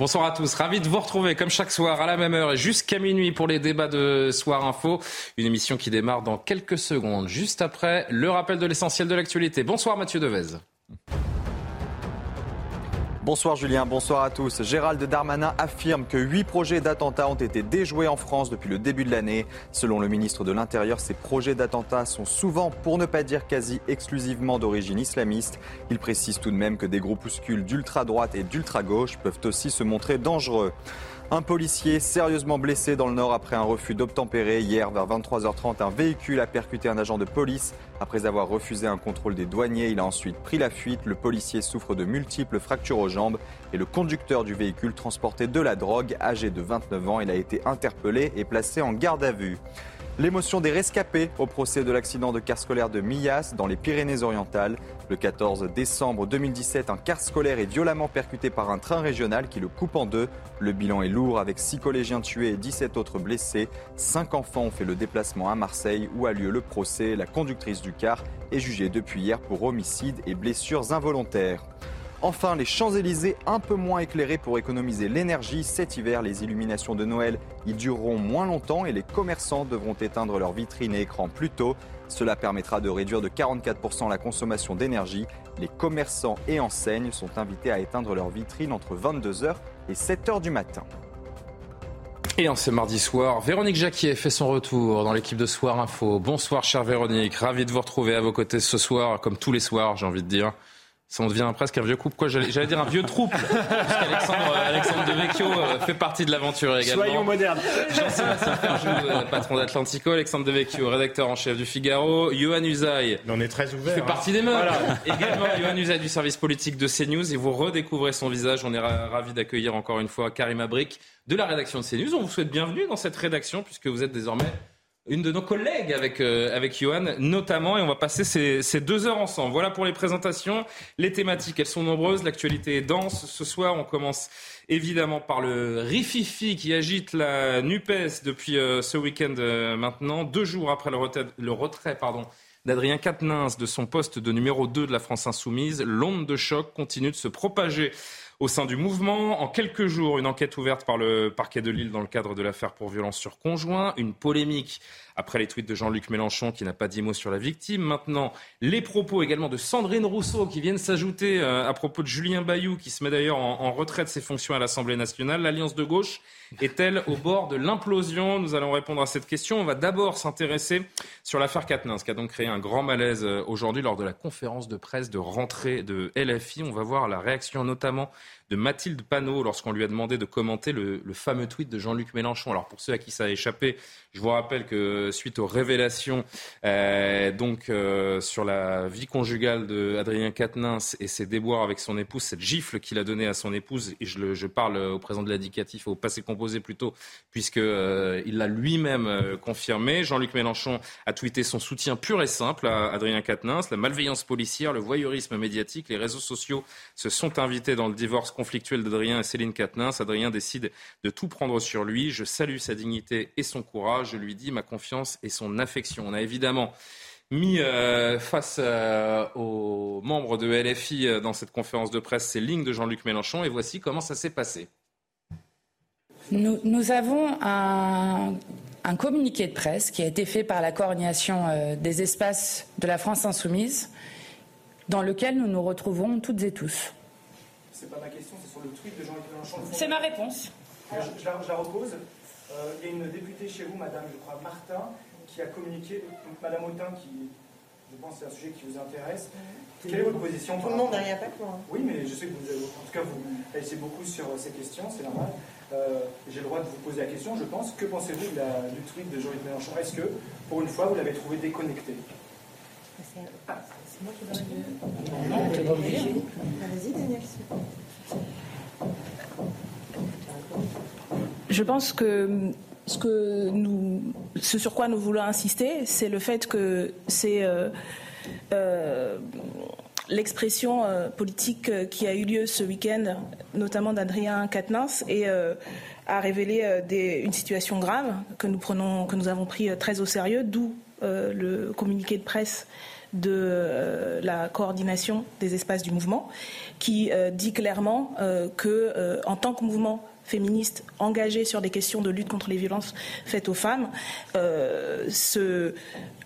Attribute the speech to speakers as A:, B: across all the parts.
A: Bonsoir à tous, ravi de vous retrouver comme chaque soir à la même heure et jusqu'à minuit pour les débats de Soir Info. Une émission qui démarre dans quelques secondes, juste après le rappel de l'essentiel de l'actualité. Bonsoir Mathieu Devez.
B: Bonsoir Julien, bonsoir à tous. Gérald Darmanin affirme que huit projets d'attentats ont été déjoués en France depuis le début de l'année. Selon le ministre de l'Intérieur, ces projets d'attentats sont souvent, pour ne pas dire quasi exclusivement d'origine islamiste. Il précise tout de même que des groupuscules d'ultra-droite et d'ultra-gauche peuvent aussi se montrer dangereux. Un policier sérieusement blessé dans le Nord après un refus d'obtempérer. Hier, vers 23h30, un véhicule a percuté un agent de police. Après avoir refusé un contrôle des douaniers, il a ensuite pris la fuite. Le policier souffre de multiples fractures aux jambes et le conducteur du véhicule transportait de la drogue. Âgé de 29 ans, il a été interpellé et placé en garde à vue. L'émotion des rescapés au procès de l'accident de car scolaire de Millas dans les Pyrénées-Orientales. Le 14 décembre 2017, un car scolaire est violemment percuté par un train régional qui le coupe en deux. Le bilan est lourd avec 6 collégiens tués et 17 autres blessés. 5 enfants ont fait le déplacement à Marseille où a lieu le procès. La conductrice du est jugée depuis hier pour homicide et blessures involontaires. Enfin, les Champs-Élysées un peu moins éclairés pour économiser l'énergie. Cet hiver, les illuminations de Noël y dureront moins longtemps et les commerçants devront éteindre leurs vitrines et écrans plus tôt. Cela permettra de réduire de 44% la consommation d'énergie. Les commerçants et enseignes sont invités à éteindre leurs vitrines entre 22h et 7h du matin.
A: Et en ce mardi soir, Véronique Jacquier fait son retour dans l'équipe de Soir Info. Bonsoir chère Véronique, ravi de vous retrouver à vos côtés ce soir, comme tous les soirs j'ai envie de dire. Ça, on devient presque un vieux couple. Quoi, j'allais dire un vieux trouble. Alexandre, euh, Alexandre De Vecchio euh, fait partie de l'aventure également.
C: Soyons modernes.
A: Jean-Sébastien Ferjou, euh, patron d'Atlantico. Alexandre De Vecchio, rédacteur en chef du Figaro. Johan Usaï.
C: On est très ouvert.
A: Fait
C: hein.
A: partie des meubles. également, Johan Usaï du service politique de CNews. Et vous redécouvrez son visage. On est ravis d'accueillir encore une fois Karim Abrik de la rédaction de CNews. On vous souhaite bienvenue dans cette rédaction puisque vous êtes désormais une de nos collègues avec, euh, avec Johan, notamment, et on va passer ces, ces, deux heures ensemble. Voilà pour les présentations. Les thématiques, elles sont nombreuses, l'actualité est dense. Ce soir, on commence évidemment par le rififi qui agite la NUPES depuis euh, ce week-end euh, maintenant, deux jours après le retrait, pardon, d'Adrien Quatennens de son poste de numéro 2 de la France Insoumise. L'onde de choc continue de se propager au sein du mouvement. En quelques jours, une enquête ouverte par le parquet de Lille dans le cadre de l'affaire pour violence sur conjoint, une polémique après les tweets de Jean-Luc Mélenchon qui n'a pas dit mot sur la victime. Maintenant, les propos également de Sandrine Rousseau qui viennent s'ajouter euh, à propos de Julien Bayou qui se met d'ailleurs en, en retrait de ses fonctions à l'Assemblée nationale. L'alliance de gauche est-elle au bord de l'implosion? Nous allons répondre à cette question. On va d'abord s'intéresser sur l'affaire Quatennens qui a donc créé un grand malaise euh, aujourd'hui lors de la conférence de presse de rentrée de LFI. On va voir la réaction notamment de Mathilde Panot lorsqu'on lui a demandé de commenter le, fameux tweet de Jean-Luc Mélenchon. Alors pour ceux à qui ça a échappé, je vous rappelle que suite aux révélations euh, donc euh, sur la vie conjugale de Adrien Quatennens et ses déboires avec son épouse, cette gifle qu'il a donnée à son épouse, et je, le, je parle au présent de l'indicatif, au passé composé plutôt, puisque euh, il l'a lui-même euh, confirmé. Jean-Luc Mélenchon a tweeté son soutien pur et simple à Adrien Quatennens. La malveillance policière, le voyeurisme médiatique, les réseaux sociaux se sont invités dans le divorce conflictuel d'Adrien et Céline Quatennens. Adrien décide de tout prendre sur lui. Je salue sa dignité et son courage. Je lui dis ma confiance et son affection. On a évidemment mis euh, face euh, aux membres de LFI euh, dans cette conférence de presse ces lignes de Jean-Luc Mélenchon et voici comment ça s'est passé.
D: Nous, avons un, un, communiqué de presse qui a été fait par la coordination des espaces de la France insoumise dans lequel nous nous retrouvons toutes et tous.
E: C'est pas ma question, c'est sur le tweet de Jean-Luc Mélenchon.
D: C'est ma réponse.
E: Je, je, la, je la, repose. Euh, il y a une députée chez vous, Madame, je crois, Martin, qui a communiqué, donc Madame Autain, qui, je pense, c'est un sujet qui vous intéresse. Quelle est votre position
F: Tout le monde n'a rien pas quoi.
E: Oui, mais je sais que vous, avez, en tout cas, vous réagissez beaucoup sur ces questions, c'est normal. Euh, J'ai le droit de vous poser la question, je pense. Que pensez-vous du tweet de Jean-Luc Mélenchon? Est-ce que, pour une fois, vous l'avez trouvé déconnecté?
C: Je pense que ce, que nous, ce sur quoi nous voulons insister, c'est le fait que c'est euh, euh, l'expression euh, politique qui a eu lieu ce week-end, notamment d'Adrien Quatennens, et a révélé une situation grave que nous, prenons, que nous avons pris très au sérieux, d'où le communiqué de presse de la coordination des espaces du mouvement, qui dit clairement que, en tant que mouvement féministes engagées sur des questions de lutte contre les violences faites aux femmes, euh,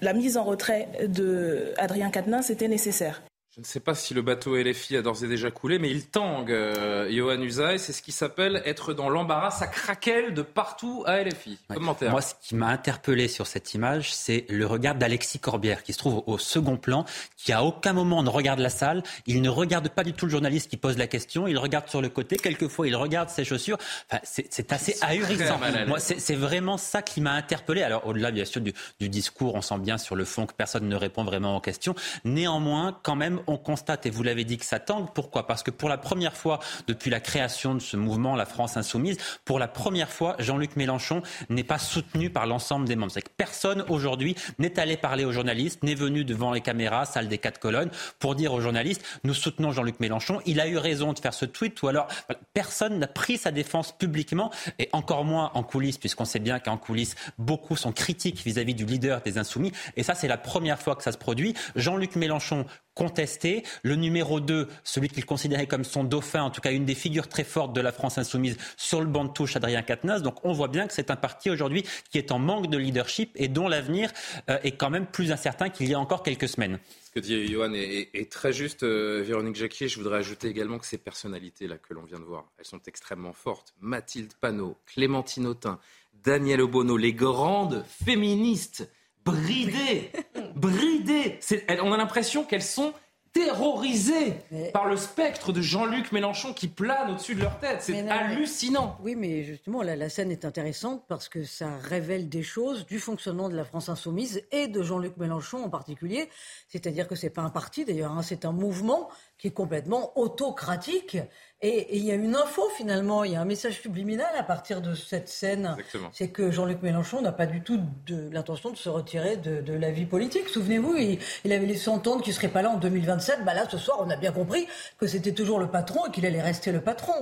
C: la mise en retrait d'Adrien Quatennens était nécessaire.
A: Je ne sais pas si le bateau LFI a d'ores et déjà coulé, mais il tangue, euh, Johan Usaï. C'est ce qui s'appelle être dans l'embarras. Ça craquelle de partout à LFI. Commentaire.
F: Moi, ce qui m'a interpellé sur cette image, c'est le regard d'Alexis Corbière, qui se trouve au second plan, qui à aucun moment ne regarde la salle. Il ne regarde pas du tout le journaliste qui pose la question. Il regarde sur le côté. Quelquefois, il regarde ses chaussures. Enfin, c'est assez ahurissant. Moi, c'est vraiment ça qui m'a interpellé. Alors, au-delà, bien sûr, du, du discours, on sent bien sur le fond que personne ne répond vraiment aux questions. Néanmoins, quand même, on constate, et vous l'avez dit, que ça tangue. Pourquoi? Parce que pour la première fois depuis la création de ce mouvement, la France insoumise, pour la première fois, Jean-Luc Mélenchon n'est pas soutenu par l'ensemble des membres. C'est que personne aujourd'hui n'est allé parler aux journalistes, n'est venu devant les caméras, salle des quatre colonnes, pour dire aux journalistes, nous soutenons Jean-Luc Mélenchon. Il a eu raison de faire ce tweet, ou alors personne n'a pris sa défense publiquement, et encore moins en coulisses, puisqu'on sait bien qu'en coulisses, beaucoup sont critiques vis-à-vis -vis du leader des insoumis. Et ça, c'est la première fois que ça se produit. Jean-Luc Mélenchon contesté. Le numéro 2, celui qu'il considérait comme son dauphin, en tout cas une des figures très fortes de la France insoumise, sur le banc de touche, Adrien Quatennens. Donc on voit bien que c'est un parti aujourd'hui qui est en manque de leadership et dont l'avenir euh, est quand même plus incertain qu'il y a encore quelques semaines.
A: Ce que dit Johan est, très juste, euh, Véronique Jacquier. Je voudrais ajouter également que ces personnalités-là que l'on vient de voir, elles sont extrêmement fortes. Mathilde Panot, Clémentine Autain, Daniel Obono, les grandes féministes bridées, bridées. On a l'impression qu'elles sont terrorisées par le spectre de Jean-Luc Mélenchon qui plane au-dessus de leur tête. C'est hallucinant.
G: Oui, mais justement, la scène est intéressante parce que ça révèle des choses du fonctionnement de la France insoumise et de Jean-Luc Mélenchon en particulier. C'est-à-dire que c'est pas un parti d'ailleurs, hein, c'est un mouvement qui est complètement autocratique et, il y a une info finalement, il y a un message subliminal à partir de cette scène. C'est que Jean-Luc Mélenchon n'a pas du tout de, l'intention de se retirer de, la vie politique. Souvenez-vous, il, avait laissé entendre qu'il ne serait pas là en 2027. Bah là, ce soir, on a bien compris que c'était toujours le patron et qu'il allait rester le patron.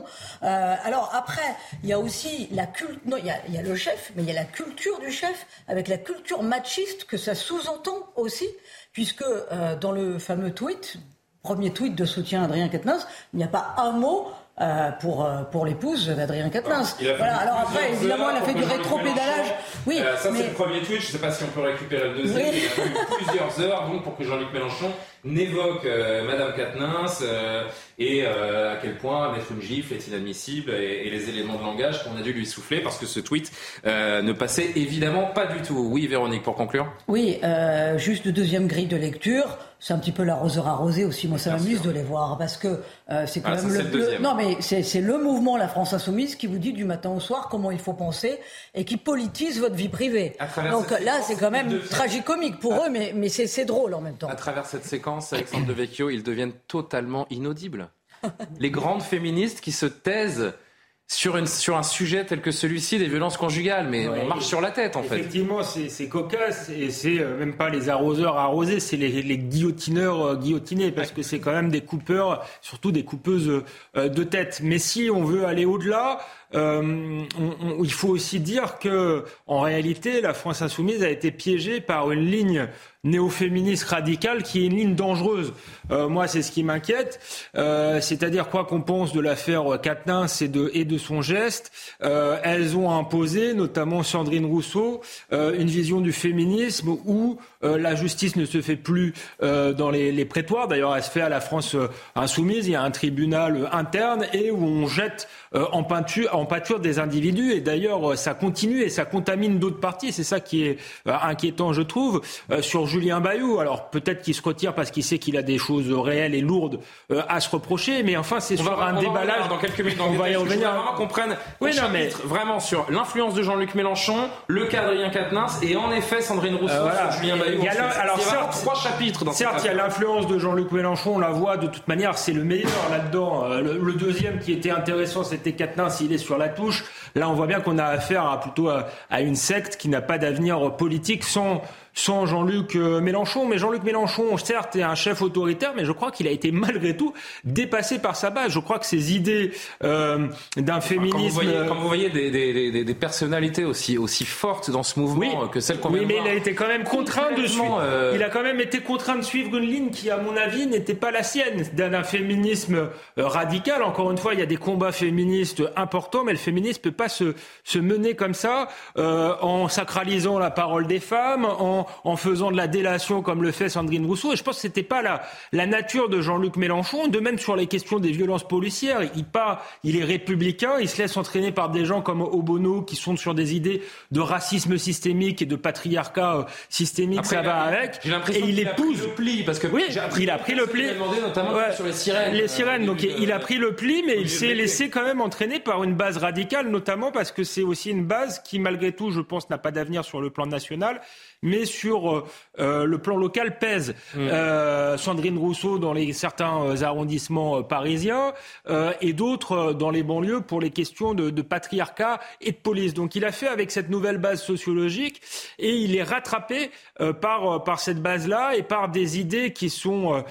G: Euh, alors après, il y a aussi la culture. Non, il y, a, le chef, mais il y a la culture du chef avec la culture machiste que ça sous-entend aussi puisque euh, dans le fameux tweet premier tweet de soutien à Adrien Quatennens, il n'y a pas un mot euh, pour, euh, pour l'épouse d'Adrien Quatennens.
A: Voilà,
G: alors après, évidemment, elle a fait du rétro-pédalage.
A: Oui, euh, ça, c'est le premier tweet. Je ne sais pas si on peut récupérer le deuxième. Il a fallu plusieurs heures donc, pour que Jean-Luc Mélenchon n'évoque Madame Quatennens et à quel point mettre une gifle est inadmissible et, les éléments de langage qu'on a dû lui souffler parce que ce tweet ne passait évidemment pas du tout. Oui, Véronique, pour conclure
G: Oui, juste deuxième grille de lecture c'est un petit peu l'arroseur arrosé aussi. Moi, ça m'amuse de les voir parce que euh, c'est quand ah, même le, non, mais c'est le mouvement La France Insoumise qui vous dit du matin au soir comment il faut penser et qui politise votre vie privée. Donc là, c'est quand même tragicomique pour eux, mais, mais c'est drôle en même temps.
A: À travers cette séquence, Alexandre de Vecchio, ils deviennent totalement inaudibles. Les grandes féministes qui se taisent sur, une, sur un sujet tel que celui-ci des violences conjugales, mais on marche sur la tête en
H: fait. Effectivement, c'est cocasse et c'est euh, même pas les arroseurs arrosés, c'est les, les, guillotineurs euh, guillotinés parce que c'est quand même des coupeurs, surtout des coupeuses euh, de tête. Mais si on veut aller au-delà, euh, il faut aussi dire que, en réalité, la France insoumise a été piégée par une ligne néo-féministe radicale qui est une ligne dangereuse. Euh, moi, c'est ce qui m'inquiète. Euh, c'est-à-dire quoi qu'on pense de l'affaire Quatennens et de, son geste, euh, elles ont imposé, notamment Sandrine Rousseau, une vision du féminisme où euh, la justice ne se fait plus dans les, les prétoires. D'ailleurs, elle se fait à la France insoumise. Il y a un tribunal interne et où on jette en, peinture, en pâture des individus. Et d'ailleurs, ça continue et ça contamine d'autres partis. C'est ça qui est inquiétant, je trouve. sur Julien Bayou. Alors peut-être qu'il se retire parce qu'il sait qu'il a des choses réelles et lourdes euh, à se reprocher, mais enfin c'est sur un déballage.
A: Dans quelques minutes, on va y revenir. vraiment qu'on prenne oui, non, mais... vraiment sur l'influence de Jean-Luc Mélenchon, le cas d'Adrien Quatennens et en effet Sandrine Rousseau euh, sur Julien Bayou. Il y a,
H: alors, certes, trois chapitres dans Certes, il y a l'influence de Jean-Luc Mélenchon, on la voit de toute manière, c'est le meilleur là-dedans. Euh, le, deuxième qui était intéressant, c'était Quatennens, il est sur la touche. Là, on voit bien qu'on a affaire à, plutôt à une secte qui n'a pas d'avenir politique sans sans Jean-Luc euh, Mélenchon. Mais Jean-Luc Mélenchon, certes, est un chef autoritaire, mais je crois qu'il a été malgré tout dépassé par sa base. Je crois que ses idées euh, d'un féminisme... Quand vous
A: voyez, quand vous voyez des, des, des, personnalités aussi, aussi fortes dans ce mouvement que celles qu'on
H: Oui, mais il a été quand même contraint de suivre... Euh, il a quand même été contraint de suivre une ligne qui, à mon avis, n'était pas la sienne, d'un féminisme radical. Encore une fois, il y a des combats féministes importants, mais le féminisme peut pas se, se mener comme ça, en sacralisant la parole des femmes, en en, faisant de la délation comme le fait Sandrine Rousseau. Et je pense que c'était pas la, la nature de Jean-Luc Mélenchon. De même sur les questions des violences policières, il, pas, il est républicain, il se laisse entraîner par des gens comme Obono qui sont sur des idées de racisme systémique et de patriarcat euh, systémique. ça va avec.
A: Et il, épouse. le pli parce que
H: oui, il a pris le pli.
A: notamment sur les sirènes.
H: Les sirènes. Donc il a pris le pli, mais il s'est laissé quand même entraîner par une base radicale, notamment parce que c'est aussi une base qui, malgré tout, je pense, n'a pas d'avenir sur le plan national mais sur euh, euh, le plan local pèse. Mm. Euh, Sandrine Rousseau dans les, certains arrondissements parisiens et d'autres dans les banlieues pour les questions de, de, patriarcat et de police. Donc il a fait avec cette nouvelle base sociologique et il est rattrapé par, par cette base-là et par des idées qui sont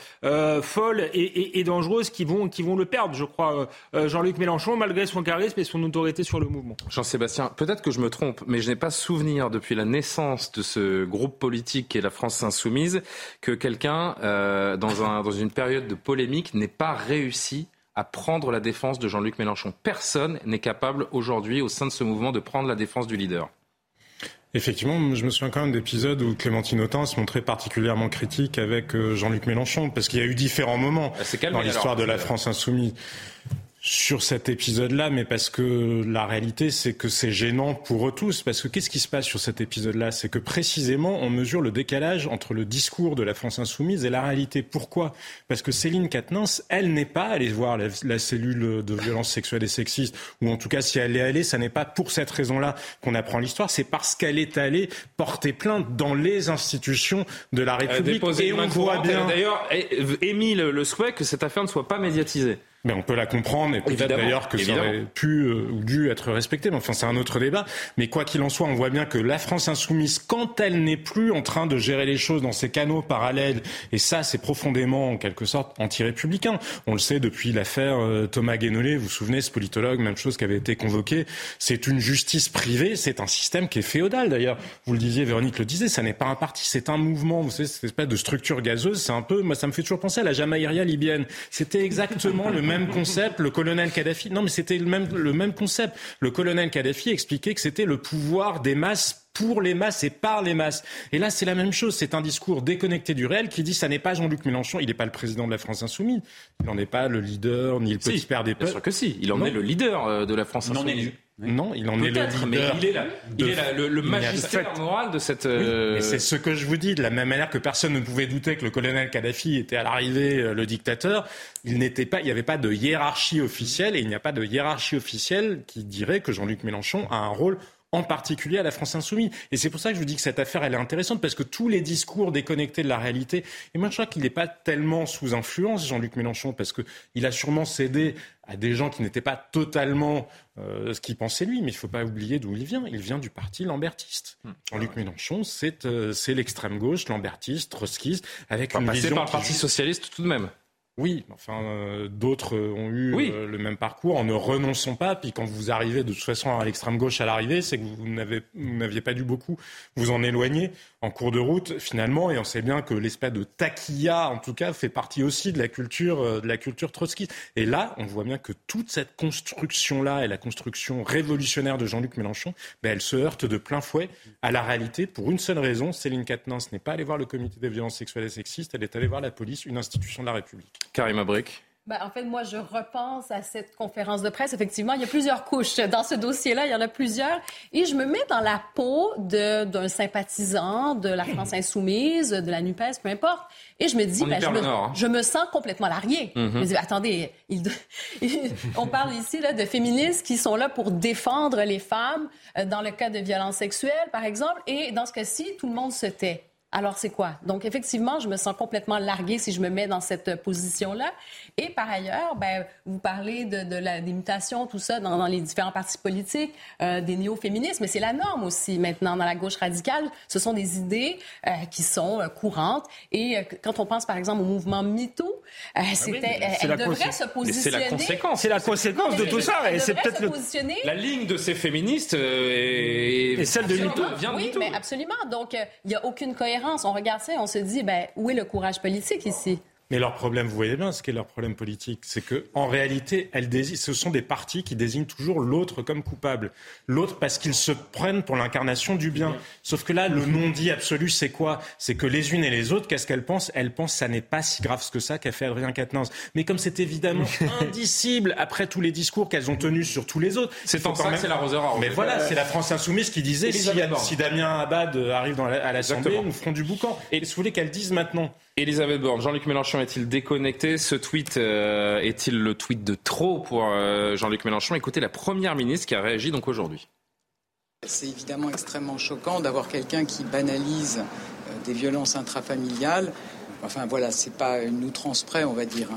H: folles et, et, et, dangereuses qui vont, qui vont le perdre, je crois, Jean-Luc Mélenchon, malgré son charisme et son autorité sur le mouvement.
A: Jean-Sébastien, peut-être que je me trompe, mais je n'ai pas souvenir depuis la naissance de ce groupe politique qui est la France insoumise que quelqu'un, euh, dans, un, dans une période de polémique, n'ait pas réussi à prendre la défense de Jean-Luc Mélenchon. Personne n'est capable aujourd'hui au sein de ce mouvement de prendre la défense du leader.
I: Effectivement, je me souviens quand même d'épisodes où Clémentine Autain se montrait particulièrement critique avec euh, Jean-Luc Mélenchon, parce qu'il y a eu différents moments dans l'histoire de la France insoumise sur cet épisode-là, mais parce que la réalité, c'est que c'est gênant pour eux tous. Parce que qu'est-ce qui se passe sur cet épisode-là? C'est que précisément, on mesure le décalage entre le discours de la France insoumise et la réalité. Pourquoi? Parce que Céline Katnins, elle n'est pas allée voir la, cellule de violence sexuelle et sexiste, ou en tout cas, si elle est allée, ça n'est pas pour cette raison-là qu'on apprend l'histoire, c'est parce qu'elle est allée porter plainte dans les institutions de la République.
A: et on voit bien. D'ailleurs, émis le souhait que cette affaire ne soit pas médiatisée.
I: Mais on peut la comprendre et peut-être d'ailleurs que ça aurait pu euh, ou dû être respecté. Mais enfin, c'est un autre débat. Mais quoi qu'il en soit, on voit bien que la France insoumise, quand elle n'est plus en train de gérer les choses dans ses canaux parallèles, et ça, c'est profondément, en quelque sorte, anti-républicain. On le sait depuis l'affaire euh, Thomas Guénolé. Vous vous souvenez, ce politologue, même chose qui avait été convoqué. C'est une justice privée. C'est un système qui est féodal, d'ailleurs. Vous le disiez, Véronique le disait, ça n'est pas un parti, c'est un mouvement. Vous savez, cette espèce de structure gazeuse, c'est un peu, moi, ça me fait toujours penser à la Jamaïria libyenne. C'était exactement le même concept. Le colonel Kadhafi, non, mais c'était le même, le même concept. Le colonel Kadhafi expliquait que c'était le pouvoir des masses pour les masses et par les masses. Et là, c'est la même chose. C'est un discours déconnecté du réel qui dit ça n'est pas Jean-Luc Mélenchon, il n'est pas le président de la France insoumise, il n'en est pas le leader ni le petit père des peuples. Bien
A: sûr que si, il en est le leader euh, de la France insoumise.
I: Non, il en est le leader.
A: Mais il est, là, il est le, le magistère moral de cette.
I: Euh... c'est ce que je vous dis. De la même manière que personne ne pouvait douter que le colonel Kadhafi était à l'arrivée euh, le dictateur, il n'était pas, il n'y avait pas de hiérarchie officielle et il n'y a pas de hiérarchie officielle qui dirait que Jean-Luc Mélenchon a un rôle en particulier à la France insoumise. Et c'est pour ça que je vous dis que cette affaire, elle est intéressante, parce que tous les discours déconnectés de la réalité, et moi je crois qu'il n'est pas tellement sous influence, Jean-Luc Mélenchon, parce qu'il a sûrement cédé à des gens qui n'étaient pas totalement euh, ce qu'il pensait lui, mais il ne faut pas oublier d'où il vient. Il vient du parti lambertiste. Hmm. Jean-Luc Mélenchon, euh, c'est l'extrême gauche, lambertiste, trotskiste, avec une vision...
A: par le Parti socialiste tout de même
I: oui, enfin, euh, d'autres ont eu euh, le même parcours en ne renonçant pas. Puis quand vous arrivez de toute façon à l'extrême gauche à l'arrivée, c'est que vous n'aviez pas dû beaucoup vous en éloigner en cours de route finalement. Et on sait bien que l'espèce de taquilla, en tout cas, fait partie aussi de la culture, euh, de la culture trotskiste. Et là, on voit bien que toute cette construction-là et la construction révolutionnaire de Jean-Luc Mélenchon, ben, elle se heurte de plein fouet à la réalité pour une seule raison. Céline Katnins n'est pas allée voir le comité des violences sexuelles et sexistes, elle est allée voir la police, une institution de la République.
A: Karim Abrik
J: Ben, en fait, moi, je repense à cette conférence de presse. Effectivement, il y a plusieurs couches dans ce dossier-là. Il y en a plusieurs. Et je me mets dans la peau d'un sympathisant de la France insoumise, de la NUPES, peu importe. Et je me dis, ben, je, me, hein. je, me, sens complètement larguée. Mm-hmm. Je me dis, attendez, on parle ici là, de féministes qui sont là pour défendre les femmes euh, dans le cas de violences sexuelles, par exemple. Et dans ce cas-ci, tout le monde se tait. Alors, c'est quoi? Donc, effectivement, je me sens complètement larguée si je me mets dans cette position-là. Et par ailleurs, ben, vous parlez de, de la mutation, tout ça, dans, les différents partis politiques, euh, des néo-féministes, mais c'est la norme aussi maintenant dans la gauche radicale. Ce sont des idées euh, qui sont euh, courantes. Et euh, quand on pense, par exemple, au mouvement MeToo, euh, ah c'était, elle devrait se positionner.
I: C'est la conséquence. C'est la conséquence de tout ça.
J: Et c'est peut-être le...
A: La ligne de ces féministes est...
I: et celle de MeToo?
J: Vient oui, mais absolument. Donc, il n'y a aucune cohérence on regarde ça et on se dit, ben, où est le courage politique ici?
I: Mais leur problème, vous voyez bien ce qu'est leur problème politique, c'est que en réalité, elles ce sont des partis qui désignent toujours l'autre comme coupable. L'autre parce qu'ils se prennent pour l'incarnation du bien. Sauf que là, le non-dit absolu, c'est quoi? C'est que les unes et les autres, qu'est-ce qu'elles pensent? Elles pensent que ça n'est pas si grave que ça qu'a fait Adrien Quatennens. Mais comme c'est évidemment indicible après tous les discours qu'elles ont tenus sur tous les autres,
A: c'est en ça même... c'est l'arroseur.
I: Mais voilà, c'est la France insoumise qui disait si, si, Damien Abad arrive dans à l'Assemblée, nous ferons du boucan. Et vous voulez qu'elles disent maintenant
A: Elisabeth Borne, Jean-Luc Mélenchon est-il déconnecté? Ce tweet euh, est-il le tweet de trop pour euh, Jean-Luc Mélenchon? Écoutez la Première ministre qui a réagi donc aujourd'hui.
K: C'est évidemment extrêmement choquant d'avoir quelqu'un qui banalise euh, des violences intrafamiliales. Enfin voilà, c'est pas une outrance près, on va dire.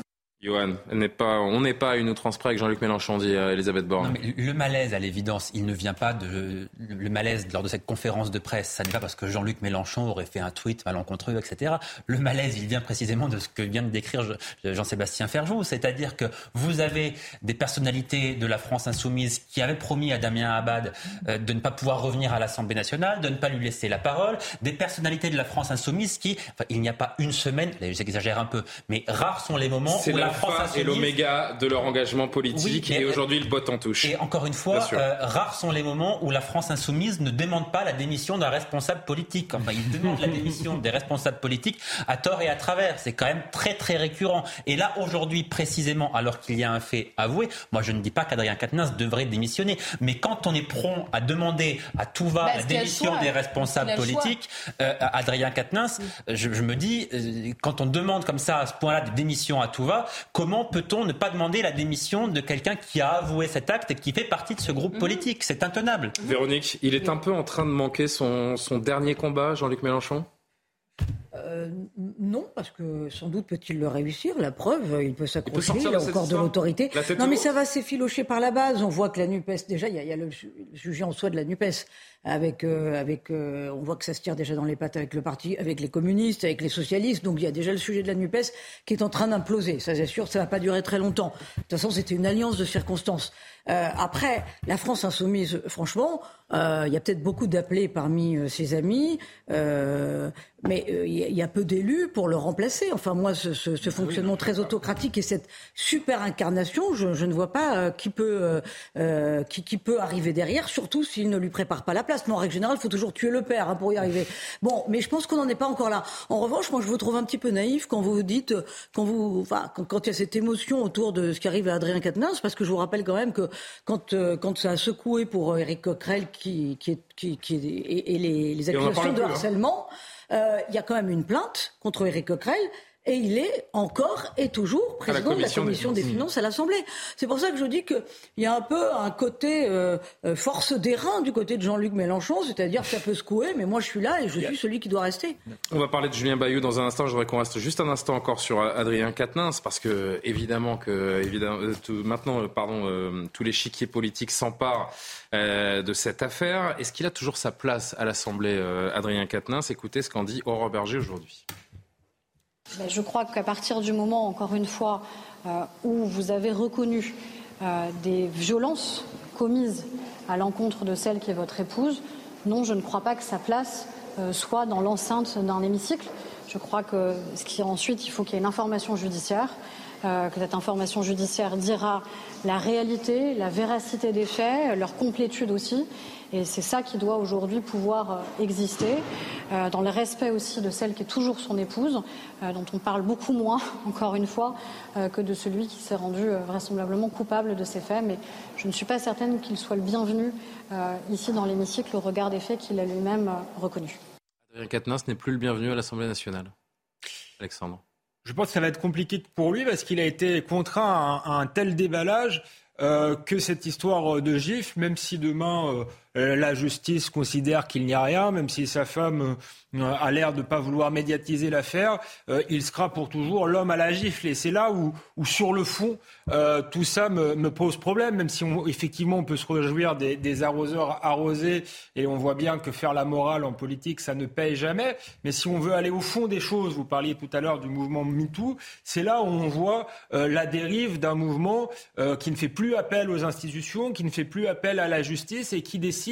A: Johan, pas, on n'est pas à une outrance près avec Jean-Luc Mélenchon, dit euh, Elisabeth Borne.
F: le malaise, à l'évidence, il ne vient pas de. Le malaise lors de cette conférence de presse, ça n'est pas parce que Jean-Luc Mélenchon aurait fait un tweet malencontreux, etc. Le malaise, il vient précisément de ce que vient de décrire Jean-Sébastien Ferjou, c'est-à-dire que vous avez des personnalités de la France insoumise qui avaient promis à Damien Abad euh, de ne pas pouvoir revenir à l'Assemblée nationale, de ne pas lui laisser la parole, des personnalités de la France insoumise qui, enfin, il n'y a pas une semaine, j'exagère un peu, mais rares sont les moments où la
A: et l'oméga de leur engagement politique et aujourd'hui le bot en touche.
F: Et encore une fois, euh, rares sont les moments où la France insoumise ne demande pas la démission d'un responsable politique. Enfin, il demande la démission des responsables politiques à tort et à travers. C'est quand même très très récurrent. Et là, aujourd'hui, précisément, alors qu'il y a un fait avoué, moi je ne dis pas qu'Adrien Quatennens devrait démissionner, mais quand on est prompt à demander à tout va bah, la démission des responsables politiques, euh, Adrien Quatennens, je, je, me dis, euh, quand on demande comme ça à ce point-là des démissions à tout va, Comment peut-on ne pas demander la démission de quelqu'un qui a avoué cet acte et qui fait partie de ce groupe mhm. politique? C'est intenable.
A: Véronique, il est un peu en train de manquer son, son dernier combat, Jean-Luc Mélenchon?
G: Euh, non, parce que sans doute peut-il le réussir. La preuve, il peut s'accrocher, il, a encore de l'autorité. Non, mais ça va s'effilocher par la base. On voit que la NUPES, déjà, il y, a, le sujet en soi de la NUPES. Avec, euh, avec, euh, on voit que ça se tire déjà dans les pattes avec le parti, avec les communistes, avec les socialistes. Donc il y a déjà le sujet de la NUPES qui est en train d'imploser. Ça, c'est sûr, ça va pas durer très longtemps. De toute façon, c'était une alliance de circonstances. après, la France insoumise, franchement, il y a peut-être beaucoup d'appelés parmi ses amis, mais il y, a peu d'élus pour le remplacer. Enfin, moi, ce, ce, ce fonctionnement très autocratique et cette super incarnation, je, je ne vois pas euh, qui, peut, euh, euh, qui, qui, peut arriver derrière, surtout s'il ne lui prépare pas la place. Mais en règle générale, il faut toujours tuer le père hein, pour y arriver. Bon, mais je pense qu'on n'en est pas encore là. En revanche, moi, je vous trouve un petit peu naïf quand vous dites, quand vous, enfin, quand, quand il y a cette émotion autour de ce qui arrive à Adrien Quatennens, parce que je vous rappelle quand même que quand, euh, quand ça a secoué pour Éric Coquerel qui, qui, qui, qui et, et les, les accusations de hein. harcèlement. Euh, il y a quand même une plainte contre Éric Coquerel et il est encore et toujours président de la commission des, finances à l'Assemblée. C'est pour ça que je dis qu'il y a un peu un côté euh, euh, force des reins du côté de Jean-Luc Mélenchon, c'est-à-dire que ça peut secouer, mais moi je suis là et je suis celui qui doit rester.
A: On va parler de Julien Bayou dans un instant. Je voudrais qu'on reste juste un instant encore sur Adrien Quatennens, parce que évidemment que évidemment, maintenant, pardon, tous les chiquiers politiques s'emparent de cette affaire. Est-ce qu'il a toujours sa place à l'Assemblée, Adrien Quatennens? Écoutez ce qu'en dit Aurore Berger aujourd'hui.
L: Ben, je crois qu'à partir du moment, encore une fois, euh, où vous avez reconnu euh, des violences commises à l'encontre de celle qui est votre épouse, non, je ne crois pas que sa place euh, soit dans l'enceinte d'un hémicycle. Je crois que ce qui ensuite, il faut qu'il y ait une information judiciaire que cette information judiciaire dira la réalité, la véracité des faits, leur complétude aussi. Et c'est ça qui doit aujourd'hui pouvoir euh, exister, euh, dans le respect aussi de celle qui est toujours son épouse, euh, dont on parle beaucoup moins, encore une fois, que de celui qui s'est rendu vraisemblablement coupable de ces faits. Mais je ne suis pas certaine qu'il soit le bienvenu ici dans l'hémicycle au regard des faits qu'il a lui-même reconnus.
A: Adrien Quatennens n'est plus le bienvenu à l'Assemblée nationale. Alexandre.
H: Je pense que ça va être compliqué pour lui parce qu'il a été contraint à un, tel déballage que cette histoire de gif, même si demain euh, la justice considère qu'il n'y a rien, même si sa femme euh, a l'air de ne pas vouloir médiatiser l'affaire, euh, il sera pour toujours l'homme à la gifle. Et c'est là où, sur le fond, tout ça me, pose problème, même si effectivement on peut se réjouir des, arroseurs arrosés, et on voit bien que faire la morale en politique, ça ne paye jamais. Mais si on veut aller au fond des choses, vous parliez tout à l'heure du mouvement MeToo, c'est là où on voit la dérive d'un mouvement qui ne fait plus appel aux institutions, qui ne fait plus appel à la justice et qui décide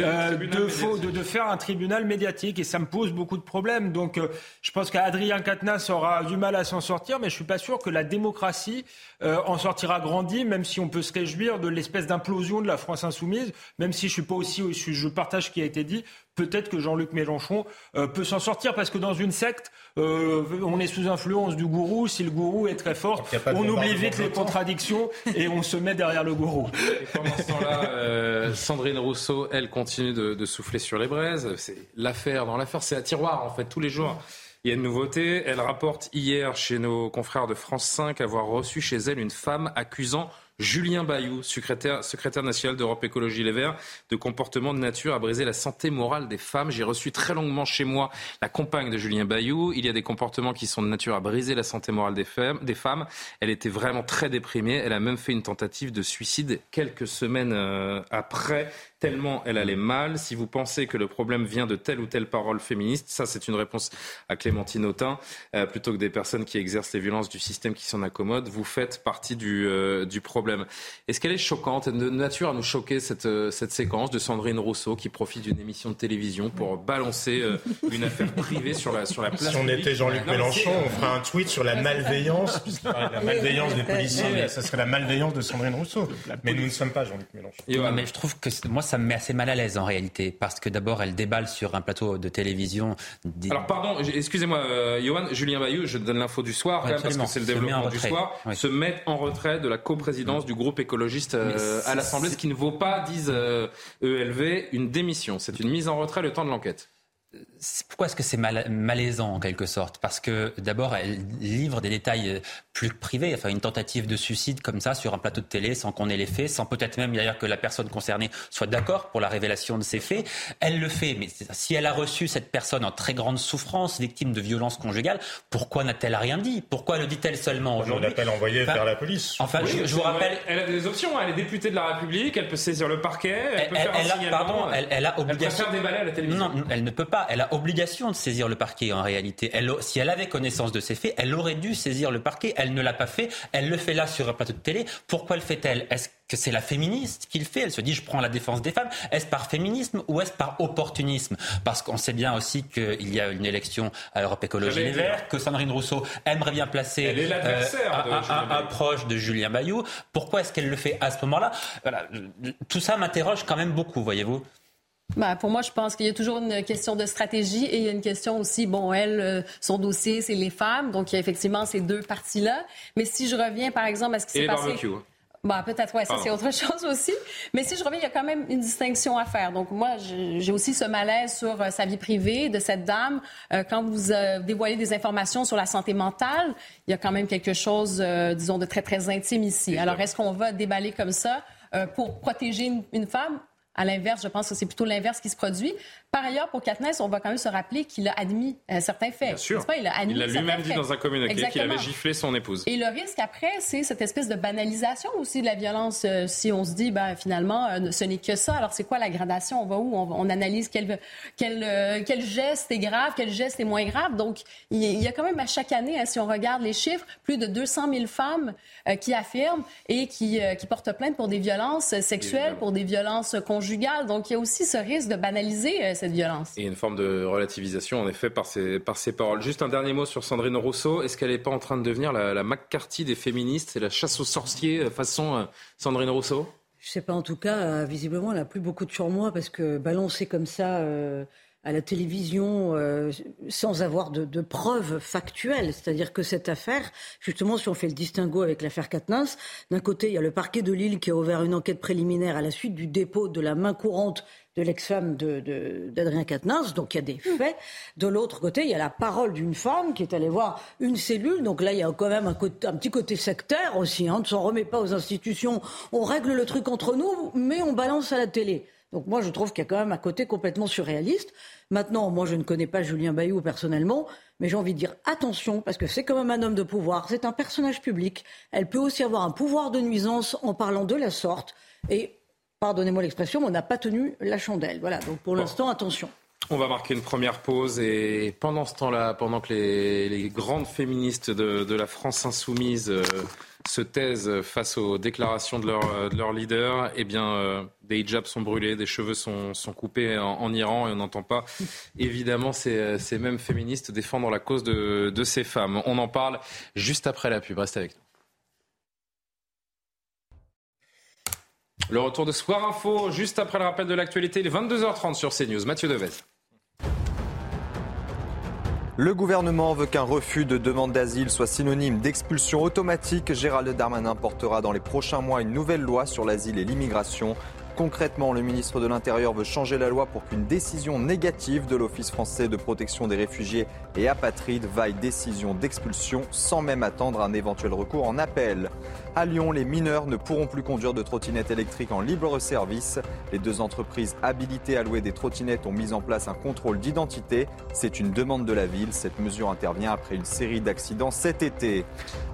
H: euh, de, de, faire un tribunal médiatique et ça me pose beaucoup de problèmes. Donc euh, je pense qu'Adrien Quatennens aura du mal à s'en sortir, mais je suis pas sûr que la démocratie euh, en sortira grandie, même si on peut se réjouir de l'espèce d'implosion de la France insoumise, même si je suis pas aussi, je partage ce qui a été dit, peut-être que Jean-Luc Mélenchon euh, peut s'en sortir parce que dans une secte, euh, on est sous influence du gourou. Si le gourou est très fort, on oublie vite les contradictions et on se met derrière le gourou.
A: Et pendant ce temps-là, euh, Sandrine Rousseau, elle continue de, de souffler sur les braises. C'est l'affaire dans l'affaire, c'est à tiroir en fait tous les jours. Il y a une nouveauté. Elle rapporte hier chez nos confrères de France 5 avoir reçu chez elle une femme accusant Julien Bayou, secrétaire, secrétaire national d'Europe Écologie Les Verts, de comportement de nature à briser la santé morale des femmes. J'ai reçu très longuement chez moi la compagne de Julien Bayou. Il y a des comportements qui sont de nature à briser la santé morale des femmes. Des femmes. Elle était vraiment très déprimée. Elle a même fait une tentative de suicide quelques semaines euh, après tellement elle allait mal. Si vous pensez que le problème vient de telle ou telle parole féministe, ça c'est une réponse à Clémentine Autain, euh, plutôt que des personnes qui exercent les violences du système qui s'en accommodent, vous faites partie du, euh, du problème. Est-ce qu'elle est choquante, de nature à nous choquer cette, euh, cette séquence de Sandrine Rousseau qui profite d'une émission de télévision pour balancer une affaire privée sur la, sur la place
I: Si on était Jean-Luc Mélenchon, on ferait un tweet sur la malveillance, la malveillance des policiers, ça serait la malveillance de Sandrine Rousseau. Mais nous ne sommes pas Jean-Luc Mélenchon.
F: mais je trouve que moi, ça me met assez mal à l'aise en réalité, parce que d'abord elle déballe sur un plateau de télévision.
A: Alors pardon, excusez-moi, euh, Johan, Julien Bayou, je donne l'info du soir, quand même, parce que c'est le développement du soir, se met en retrait de la coprésidence du groupe écologiste euh, à l'Assemblée, ce qui ne vaut pas, disent ELV, euh, e une démission. C'est une mise en retrait le temps de l'enquête
F: pourquoi est-ce que c'est malaisant en quelque sorte? Parce que d'abord, elle livre des détails euh, plus privés, enfin une tentative de suicide comme ça sur un plateau de télé sans qu'on ait les faits, sans peut-être même d'ailleurs que la personne concernée soit d'accord pour la révélation de ces faits. Elle le fait, mais si elle a reçu cette personne en très grande souffrance, victime de violences conjugales, pourquoi n'a-t-elle rien dit? Pourquoi le dit-elle seulement aujourd'hui?
I: On l'a envoyé vers la police.
A: Enfin, je, vous rappelle, elle a des options. Elle est députée de la République, elle peut saisir le parquet, elle, peut faire un a,
F: Pardon, elle, elle a obligation.
A: Elle peut faire à la télévision.
F: Non, elle ne peut pas. Elle a obligation de saisir le parquet en réalité. Elle, si elle avait connaissance de ces faits, elle aurait dû saisir le parquet. Elle ne l'a pas fait. Elle le fait là sur un plateau de télé. Pourquoi le fait-elle? Est-ce que c'est la féministe qui le fait? Elle se dit je prends la défense des femmes. Est-ce par féminisme ou est-ce par opportunisme? Parce qu'on sait bien aussi qu'il y a une élection à Europe Écologie Les Verts, que Sandrine Rousseau aimerait bien placer
A: euh,
F: un, proche de Julien Bayou. Pourquoi est-ce qu'elle le fait à ce moment-là? Voilà. Tout ça m'interroge quand même beaucoup, voyez-vous.
J: Ben, pour moi, je pense qu'il y a toujours une question de stratégie et il y a une question aussi, bon, elle, euh, son dossier, c'est les femmes, donc il y a effectivement ces deux parties-là. Mais si je reviens, par exemple, à ce qui s'est passé... Bah, peut-être, ouais, ça c'est autre chose aussi. Mais si je reviens, il y a quand même une distinction à faire. Donc moi, j'ai aussi ce malaise sur euh, sa vie privée de cette dame. Euh, quand vous dévoilez des informations sur la santé mentale, il y a quand même quelque chose, disons, de très, très intime ici. Alors, est-ce qu'on va déballer comme ça pour protéger une femme? À l'inverse, je pense que c'est plutôt l'inverse qui se produit. Par ailleurs, pour Katniss, on va quand même se rappeler qu'il a admis euh, certains faits.
A: Bien sûr.
J: Pas? Il a,
A: lui-même dit dans un communiqué qu'il avait giflé son épouse.
J: Et le risque après, c'est cette espèce de banalisation aussi de la violence. Euh, si on se dit, ben, finalement, euh, ce n'est que ça, alors c'est quoi la gradation? On va où? On, analyse quel, quel, quel, geste est grave, quel geste est moins grave. Donc, il y a quand même à chaque année, hein, si on regarde les chiffres, plus de 200 000 femmes qui affirment et qui, qui portent plainte pour des violences sexuelles, pour des violences conjugales conjugale. Donc, il y a aussi ce risque de banaliser cette violence.
A: Et une forme de relativisation, en effet, par ces, par ces paroles. Juste un dernier mot sur Sandrine Rousseau. Est-ce qu'elle n'est pas en train de devenir la, la McCarthy des féministes? C'est la chasse aux sorciers façon Sandrine Rousseau?
G: Je sais pas, en tout cas, visiblement, elle n'a plus beaucoup de surmoi parce que balancer comme ça à la télévision euh, sans avoir de, de, preuves factuelles. C'est-à-dire que cette affaire, justement, si on fait le distinguo avec l'affaire Katnins, d'un côté, il y a le parquet de Lille qui a ouvert une enquête préliminaire à la suite du dépôt de la main courante de l'ex-femme d'Adrien de, Quatennens, donc il y a des faits. De l'autre côté, il y a la parole d'une femme qui est allée voir une cellule, donc là il y a quand même un, un petit côté sectaire aussi, hein, on ne s'en remet pas aux institutions, on règle le truc entre nous, mais on balance à la télé. Donc moi, je trouve qu'il y a quand même un côté complètement surréaliste. Maintenant, moi, je ne connais pas Julien Bayou personnellement, mais j'ai envie de dire attention, parce que c'est quand même un homme de pouvoir, c'est un personnage public. Elle peut aussi avoir un pouvoir de nuisance en parlant de la sorte. Et, pardonnez-moi l'expression, on n'a pas tenu la chandelle. Voilà, donc pour l'instant, attention.
A: On va marquer une première pause et pendant ce temps-là, pendant que les, grandes féministes de, la France insoumise euh, se taisent face aux déclarations de leur, de leur leader, eh bien, euh, des hijabs sont brûlés, des cheveux sont, sont coupés en, Iran et on n'entend pas évidemment ces, ces, mêmes féministes défendre la cause de, de ces femmes. On en parle juste après la pub. Restez avec nous. Le retour de Soir Info, juste après le rappel de l'actualité, il est 22h30 sur CNews. Mathieu Devez.
B: Le gouvernement veut qu'un refus de demande d'asile soit synonyme d'expulsion automatique. Gérald Darmanin portera dans les prochains mois une nouvelle loi sur l'asile et l'immigration. Concrètement, le ministre de l'Intérieur veut changer la loi pour qu'une décision négative de l'Office français de protection des réfugiés et apatrides vaille décision d'expulsion sans même attendre un éventuel recours en appel. À Lyon, les mineurs ne pourront plus conduire de trottinettes électriques en libre service. Les deux entreprises habilitées à louer des trottinettes ont mis en place un contrôle d'identité. C'est une demande de la ville. Cette mesure intervient après une série d'accidents cet été.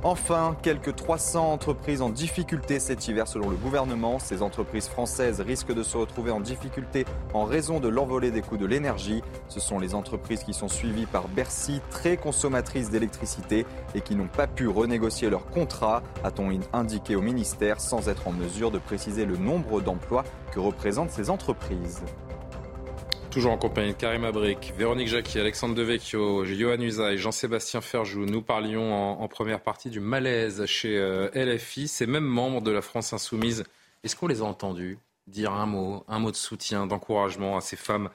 B: Enfin, quelques 300 entreprises en difficulté cet hiver selon le gouvernement. Ces entreprises françaises risquent de se retrouver en difficulté en raison de l'envolée des coûts de l'énergie. Ce sont les entreprises qui sont suivies par Bercy, très consommatrices d'électricité et qui n'ont pas pu renégocier leur contrat, a-t-on indiqué au ministère sans être en mesure de préciser le nombre d'emplois que représentent ces entreprises.
A: Toujours en compagnie de Karim Abric, Véronique Jacqui, Alexandre Devecchio, Johan Usa et Jean-Sébastien Ferjou. Nous parlions en, première partie du malaise chez euh, LFI. Ces mêmes membres de la France Insoumise, est-ce qu'on les a entendus? Dire un mot, un mot de soutien, d'encouragement à ces femmes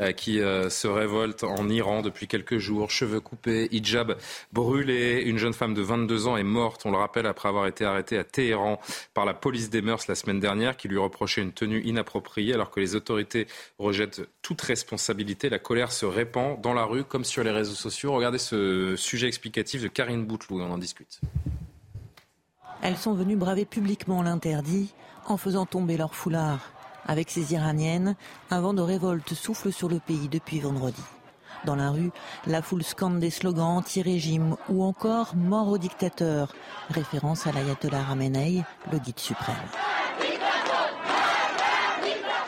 A: euh, qui euh, se révoltent en Iran depuis quelques jours, cheveux coupés, hijab brûlé. Une jeune femme de 22 ans est morte, on le rappelle, après avoir été arrêtée à Téhéran par la police des mœurs la semaine dernière, qui lui reprochait une tenue inappropriée, alors que les autorités rejettent toute responsabilité. La colère se répand dans la rue comme sur les réseaux sociaux. Regardez ce sujet explicatif de Karine Bouteloup, on en discute.
M: Elles sont venues braver publiquement l'interdit en faisant tomber leur foulard. Avec ces Iraniennes, un vent de révolte souffle sur le pays depuis vendredi. Dans la rue, la foule scande des slogans anti-régime ou encore mort au dictateur, référence à l'ayatollah Ramenei, le guide suprême.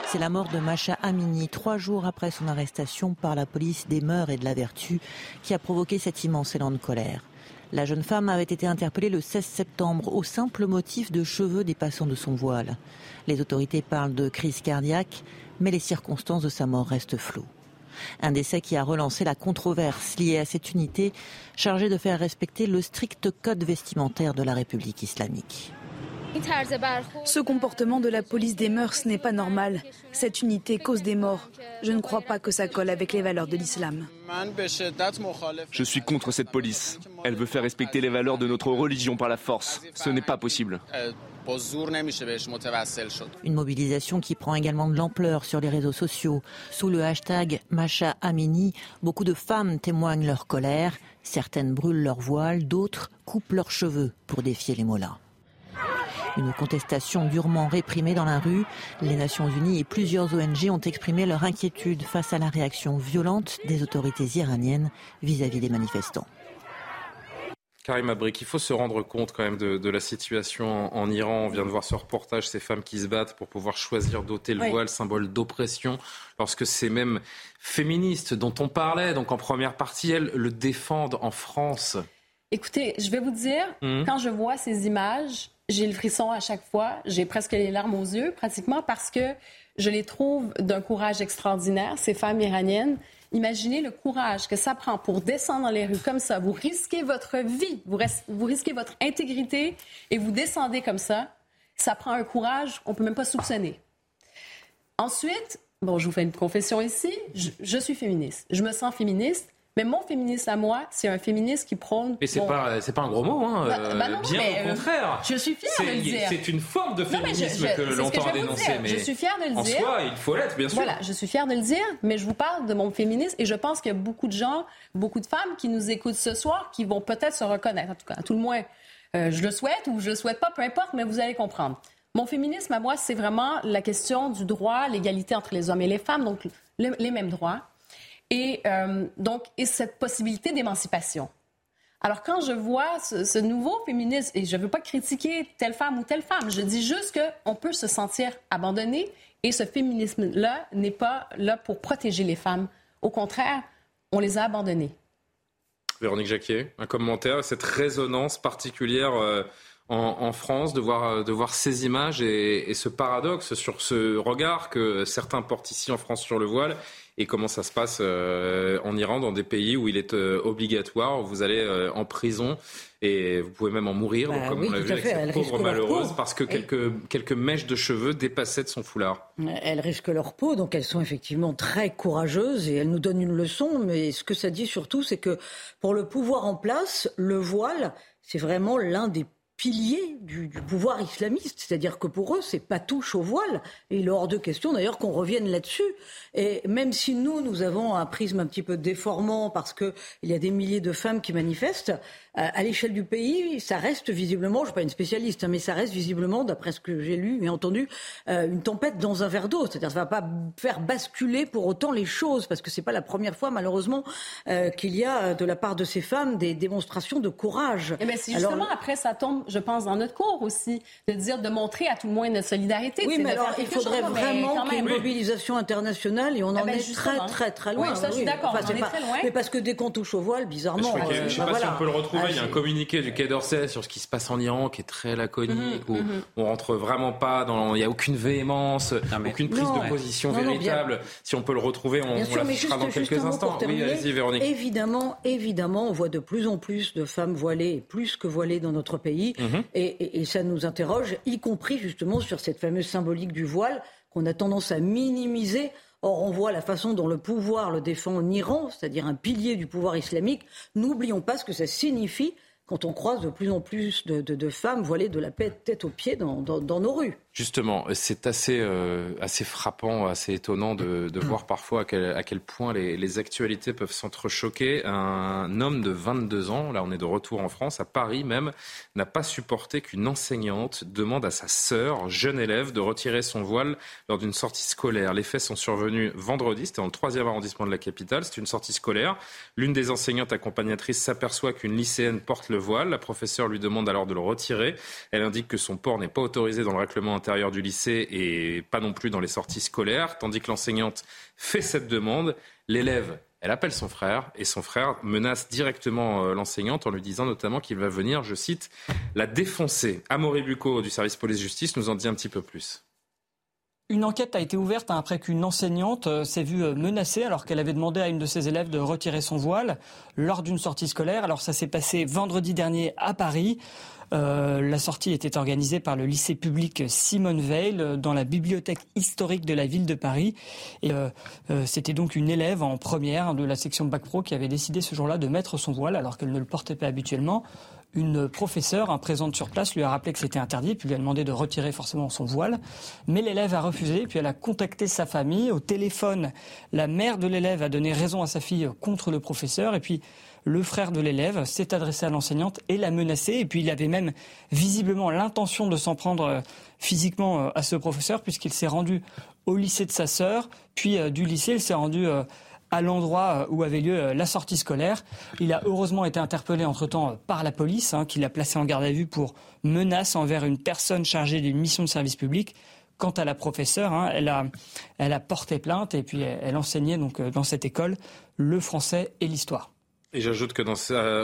M: C'est la mort de Macha Amini, trois jours après son arrestation par la police des mœurs et de la vertu, qui a provoqué cet immense élan de colère. La jeune femme avait été interpellée le 16 septembre au simple motif de cheveux dépassant de son voile. Les autorités parlent de crise cardiaque, mais les circonstances de sa mort restent floues. Un décès qui a relancé la controverse liée à cette unité chargée de faire respecter le strict code vestimentaire de la République islamique.
N: Ce comportement de la police des mœurs n'est pas normal. Cette unité cause des morts. Je ne crois pas que ça colle avec les valeurs de l'islam.
O: Je suis contre cette police. Elle veut faire respecter les valeurs de notre religion par la force. Ce n'est pas possible.
M: Une mobilisation qui prend également de l'ampleur sur les réseaux sociaux. Sous le hashtag Macha Amini, beaucoup de femmes témoignent leur colère. Certaines brûlent leur voile, d'autres coupent leurs cheveux pour défier les mollahs. Une contestation durement réprimée dans la rue. Les Nations Unies et plusieurs ONG ont exprimé leur inquiétude face à la réaction violente des autorités iraniennes vis-à-vis des manifestants.
A: Karim Abrik, il faut se rendre compte quand même de, la situation en, Iran. On vient de voir ce reportage, ces femmes qui se battent pour pouvoir choisir d'ôter le voile, symbole d'oppression, lorsque ces mêmes féministes dont on parlait, donc en première partie, elles le défendent en France.
J: Écoutez, je vais vous dire, mmh. quand je vois ces images, j'ai le frisson à chaque fois, j'ai presque les larmes aux yeux, pratiquement, parce que je les trouve d'un courage extraordinaire, ces femmes iraniennes. Imaginez le courage que ça prend pour descendre dans les rues comme ça. Vous risquez votre vie, vous, risquez votre intégrité et vous descendez comme ça. Ça prend un courage qu'on ne peut même pas soupçonner. Ensuite, bon, je vous fais une confession ici, je suis féministe. Je me sens féministe mais mon féministe à moi, c'est un féministe qui prône.
A: Et c'est pas c'est pas un gros mot, hein.
J: Bah, bah
A: euh, bien au euh, contraire.
J: je suis fière de le dire.
A: C'est une forme de féminisme que l'on à dénoncer, mais
J: je suis fière de le
A: en
J: dire.
A: En soi, il faut l'être, bien sûr.
J: Voilà, je suis fière de le dire, mais je vous parle de mon féminisme et je pense qu'il y a beaucoup de gens, beaucoup de femmes qui nous écoutent ce soir, qui vont peut-être se reconnaître. En tout cas, à tout le moins, euh, je le souhaite ou je le souhaite pas, peu importe, mais vous allez comprendre. Mon féminisme à moi, c'est vraiment la question du droit, l'égalité entre les hommes et les femmes, donc les mêmes droits et euh, donc et cette possibilité d'émancipation. Alors quand je vois ce, nouveau féminisme, et je ne veux pas critiquer telle femme ou telle femme, je dis juste qu'on peut se sentir abandonné et ce féminisme-là n'est pas là pour protéger les femmes. Au contraire, on les a abandonnées.
A: Véronique Jacquier, un commentaire, cette résonance particulière euh, en, France de voir, ces images et, ce paradoxe sur ce regard que certains portent ici en France sur le voile et comment ça se passe euh, en Iran, dans des pays où il est euh, obligatoire, vous allez euh, en prison et vous pouvez même en mourir,
G: bah
A: comme on l'a vu avec cette pauvre malheureuse, parce que quelques, quelques mèches de cheveux dépassaient de son foulard.
G: Elles risquent leur peau, donc elles sont effectivement très courageuses et elles nous donnent une leçon, mais ce que ça dit surtout, c'est que pour le pouvoir en place, le voile, c'est vraiment l'un des pilier du, pouvoir islamiste. C'est-à-dire que pour eux, c'est pas touche au voile. Et il est hors de question d'ailleurs qu'on revienne là-dessus. Et même si nous, nous avons un prisme un petit peu déformant parce qu'il y a des milliers de femmes qui manifestent, euh, à l'échelle du pays, ça reste visiblement, je ne suis pas une spécialiste, hein, mais ça reste visiblement, d'après ce que j'ai lu et entendu, euh, une tempête dans un verre d'eau. C'est-à-dire ça ne va pas faire basculer pour autant les choses, parce que ce n'est pas la première fois, malheureusement, euh, qu'il y a de la part de ces femmes des démonstrations de courage.
J: Et bien, justement, après, ça tombe, je pense, dans notre cours aussi, de dire, de montrer à tout le moins notre solidarité.
G: Oui, mais alors, il faudrait vraiment qu'il y ait une mobilisation internationale, et on eh en ben, est très, très, très loin.
J: Oui, ça, je suis d'accord, on en est très loin.
G: Mais parce que dès qu'on touche au voile, bizarrement...
A: Je ne sais pas si on peut le retrouver il y a un communiqué du Quai d'Orsay sur ce qui se passe en Iran qui est très laconique, mhm, où mhm. on rentre vraiment pas dans. Il n'y a aucune véhémence, aucune prise de position véritable. si on peut le retrouver, on, on la dans quelques instants. Oui, allez-y, Véronique.
G: Évidemment, évidemment, on voit de plus en plus de femmes voilées, plus que voilées dans notre pays. Mhm. et, ça nous interroge, y compris justement sur cette fameuse symbolique du voile qu'on a tendance à minimiser Or, on voit la façon dont le pouvoir le défend en Iran, c'est-à-dire un pilier du pouvoir islamique. N'oublions pas ce que ça signifie quand on croise de plus en plus de, femmes voilées de la tête aux pieds dans nos rues.
A: Justement, c'est assez, euh, assez frappant, assez étonnant de, de voir parfois à quel, à quel point les, les actualités peuvent s'entrechoquer. Un homme de 22 ans, là on est de retour en France, à Paris même, n'a pas supporté qu'une enseignante demande à sa sœur, jeune élève, de retirer son voile lors d'une sortie scolaire. Les faits sont survenus vendredi, c'était dans le troisième arrondissement de la capitale, c'est une sortie scolaire. L'une des enseignantes accompagnatrices s'aperçoit qu'une lycéenne porte le voile. La professeure lui demande alors de le retirer. Elle indique que son port n'est pas autorisé dans le règlement intérieur du lycée et pas non plus dans les sorties scolaires, tandis que l'enseignante fait cette demande. L'élève elle appelle son frère et son frère menace directement euh, l'enseignante en lui disant notamment qu'il va venir, je cite, la défoncer. Amaury Bucco du service police-justice nous en dit un petit peu plus.
P: Une enquête a été ouverte après qu'une enseignante euh, s'est vue euh, menacée alors qu'elle avait demandé à une de ses élèves de retirer son voile lors d'une sortie scolaire. Alors ça s'est passé vendredi dernier à Paris. Euh, la sortie était organisée par le lycée public Simone Veil euh, dans la bibliothèque historique de la ville de Paris. Et euh, c'était donc une élève en première de la section Bac Pro qui avait décidé ce jour-là de mettre son voile alors qu'elle ne le portait pas habituellement une professeure, un présente sur place, lui a rappelé que c'était interdit, puis lui a demandé de retirer forcément son voile. Mais l'élève a refusé, puis elle a contacté sa famille. Au téléphone, la mère de l'élève a donné raison à sa fille contre le professeur, et puis le frère de l'élève s'est adressé à l'enseignante et l'a menacé. Et puis il avait même visiblement l'intention de s'en prendre euh, physiquement euh, à ce professeur, puisqu'il s'est rendu au lycée de sa sœur, puis euh, du lycée, il s'est rendu à l'endroit où avait lieu la sortie scolaire. Il a heureusement été interpellé entre-temps par la police, hein, qui l'a placé en garde à vue pour menace envers une personne chargée d'une mission de service public. Quant à la professeure, hein, elle, a, elle a porté plainte et puis elle enseignait donc dans cette école le français et l'histoire.
A: Et j'ajoute que dans,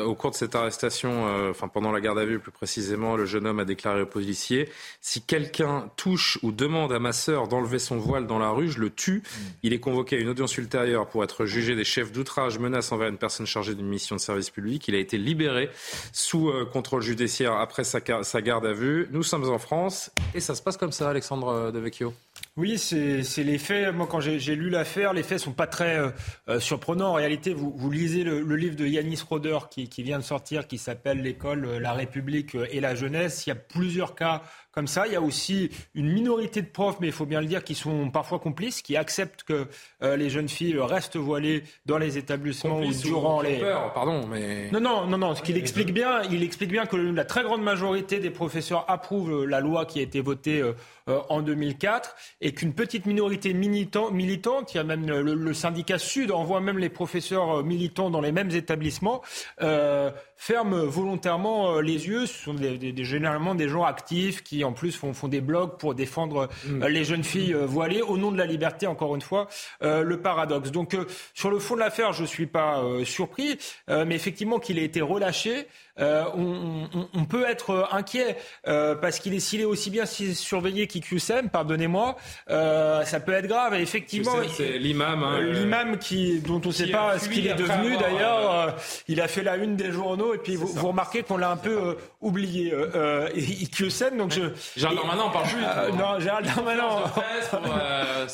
A: au cours de cette arrestation, euh, enfin pendant la garde à vue plus précisément, le jeune homme a déclaré au policier si quelqu'un touche ou demande à ma sœur d'enlever son voile dans la rue, je le tue. Il est convoqué à une audience ultérieure pour être jugé des chefs d'outrage, menace envers une personne chargée d'une mission de service public. Il a été libéré sous euh, contrôle judiciaire après sa, sa, garde à vue. Nous sommes en France et ça se passe comme ça, Alexandre Devecchio.
H: Oui, c'est les faits. Moi, quand j'ai lu l'affaire, les faits sont pas très euh, surprenants. En réalité, vous, lisez le, livre de Yanis Roder qui, vient de sortir, qui s'appelle L'école, euh, la République euh, et la jeunesse. Il y a plusieurs cas comme ça. Il y a aussi une minorité de profs, mais il faut bien le dire, qui sont parfois complices, qui acceptent que euh, les jeunes filles restent voilées dans les établissements ou durant les.
A: Peur, pardon, mais.
H: Non, non, non, non. Ce qu'il explique bien, il explique bien que la très grande majorité des professeurs approuvent la loi qui a été votée en 2004 et qu'une petite minorité militant, militante, il y a même le, syndicat Sud envoie même les professeurs militants dans les mêmes établissements, euh, ferment volontairement les yeux. Ce sont des, généralement des gens actifs qui en plus font, font des blogs pour défendre mm. euh, les jeunes filles euh, voilées au nom de la liberté, encore une fois, euh, le paradoxe. Donc sur le fond de l'affaire, je ne suis pas surpris, mais effectivement qu'il ait été relâché, euh, on, on, on, peut être inquiet euh, parce qu'il est s'il est aussi bien surveillé qu'IQSM, pardonnez-moi, euh, ça peut être grave. Et effectivement,
A: c'est l'imam, hein,
H: l'imam qui dont on ne sait pas ce qu'il est devenu d'ailleurs. il a fait la une des journaux et puis vous, vous, remarquez qu'on l'a un peu oublié. Euh, IQSM, donc je.
A: Gérald Darmanin, on parle plus.
H: non, Gérald Darmanin,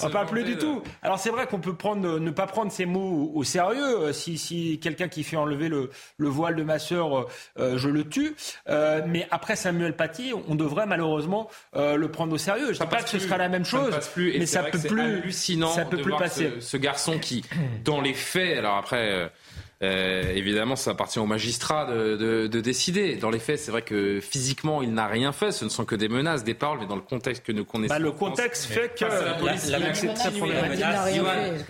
H: on parle plus du tout. Alors c'est vrai qu'on peut prendre, ne pas prendre ces mots au, sérieux. Si, si quelqu'un qui fait enlever le, le voile de ma sœur euh, je le tue. Euh, mais après Samuel Paty, on devrait malheureusement euh, le prendre au sérieux. Je ne dis pas que ce sera la même chose, mais ça peut plus,
A: hallucinant ça peut plus passer. Ce, ce, garçon qui, dans les faits, alors après. Euh, évidemment, ça appartient au magistrat de, de, de décider. Dans les faits, c'est vrai que physiquement, il n'a rien fait. Ce ne sont que des menaces, des paroles, mais dans le contexte que nous connaissons. Bah,
H: le contexte fait que
A: face à la police, la,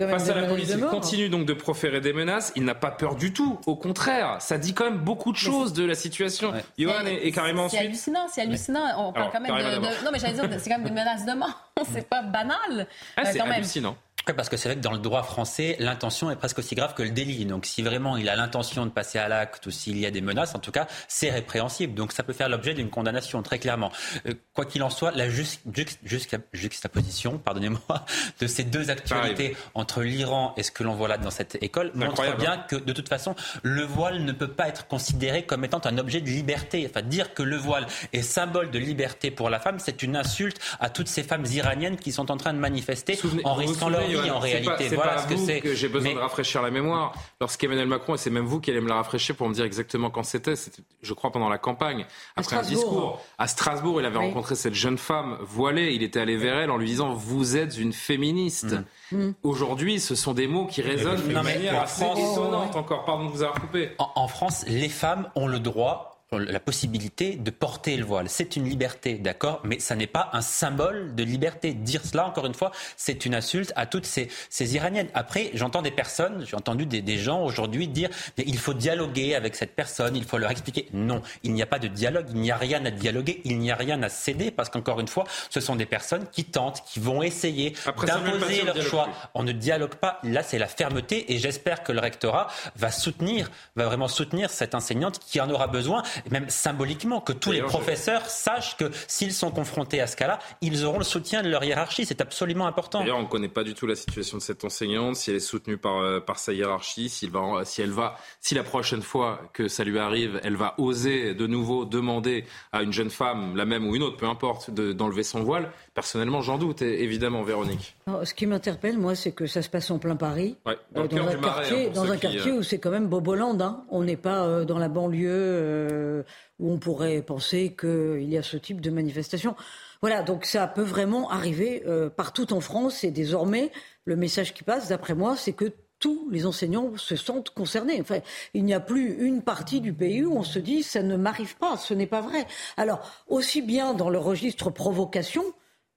A: face à la police, il continue donc de proférer des menaces. Il n'a pas peur du tout. Au contraire, ça dit quand même beaucoup de choses de la situation. Ouais. Johan est, est, carrément
J: C'est hallucinant, c'est hallucinant. On parle quand même de, de, Non, mais j'allais dire, c'est quand même des menaces de mort. c'est pas banal.
A: Ah, c'est hallucinant.
F: Parce que c'est vrai que dans le droit français, l'intention est presque aussi grave que le délit. Donc si vraiment il a l'intention de passer à l'acte ou s'il y a des menaces, en tout cas, c'est répréhensible. Donc ça peut faire l'objet d'une condamnation, très clairement. Euh, quoi qu'il en soit, la juxtaposition, pardonnez-moi, de ces deux actualités entre l'Iran et ce que l'on voit là dans cette école montre bien hein. que de toute façon, le voile ne peut pas être considéré comme étant un objet de liberté. Enfin, dire que le voile est symbole de liberté pour la femme, c'est une insulte à toutes ces femmes iraniennes qui sont en train de manifester en risquant leur en réalité.
A: C'est pas, vous que, j'ai besoin de rafraîchir la mémoire. Lorsqu'Emmanuel Macron, et c'est même vous qui allez me la rafraîchir pour me dire exactement quand c'était, c'était je crois pendant la campagne, après un discours à Strasbourg, il avait rencontré cette jeune femme voilée, il était allé vers elle en lui disant vous êtes une féministe. Mm. Mm. Aujourd'hui, ce sont des mots qui résonnent de manière assez étonnante encore. Pardon de vous avoir coupé.
F: en France, les femmes ont le droit la possibilité de porter le voile. C'est une liberté, d'accord, mais ça n'est pas un symbole de liberté. Dire cela, encore une fois, c'est une insulte à toutes ces, ces Iraniennes. Après, j'entends des personnes, j'ai entendu des, des gens aujourd'hui dire il faut dialoguer avec cette personne, il faut leur expliquer. Non, il n'y a pas de dialogue, il n'y a rien à dialoguer, il n'y a rien à céder, parce qu'encore une fois, ce sont des personnes qui tentent, qui vont essayer d'imposer leur choix. On ne dialogue pas. Là, c'est la fermeté, et j'espère que le rectorat va soutenir, va vraiment soutenir cette enseignante qui en aura besoin même symboliquement, que tous les professeurs sachent que s'ils sont confrontés à ce cas-là, ils auront le soutien de leur hiérarchie. C'est absolument important.
A: D'ailleurs, on ne connaît pas du tout la situation de cette enseignante, si elle est soutenue par, euh, par sa hiérarchie, si, va, si elle va, si la prochaine fois que ça lui arrive, elle va oser de nouveau demander à une jeune femme, la même ou une autre, peu importe, d'enlever son voile. Personnellement, j'en doute, évidemment, Véronique.
G: ce qui m'interpelle, moi, c'est que ça se passe en plein Paris,
A: dans, euh,
G: dans, un, quartier, dans un quartier, où c'est quand même Boboland. Hein. On n'est pas euh, dans la banlieue euh, où on pourrait penser qu'il y a ce type de manifestation. Voilà, donc ça peut vraiment arriver partout en France. Et désormais, le message qui passe, d'après moi, c'est que tous les enseignants se sentent concernés. Enfin, il n'y a plus une partie du pays où on se dit ça ne m'arrive pas, ce n'est pas vrai. Alors, aussi bien dans le registre provocation,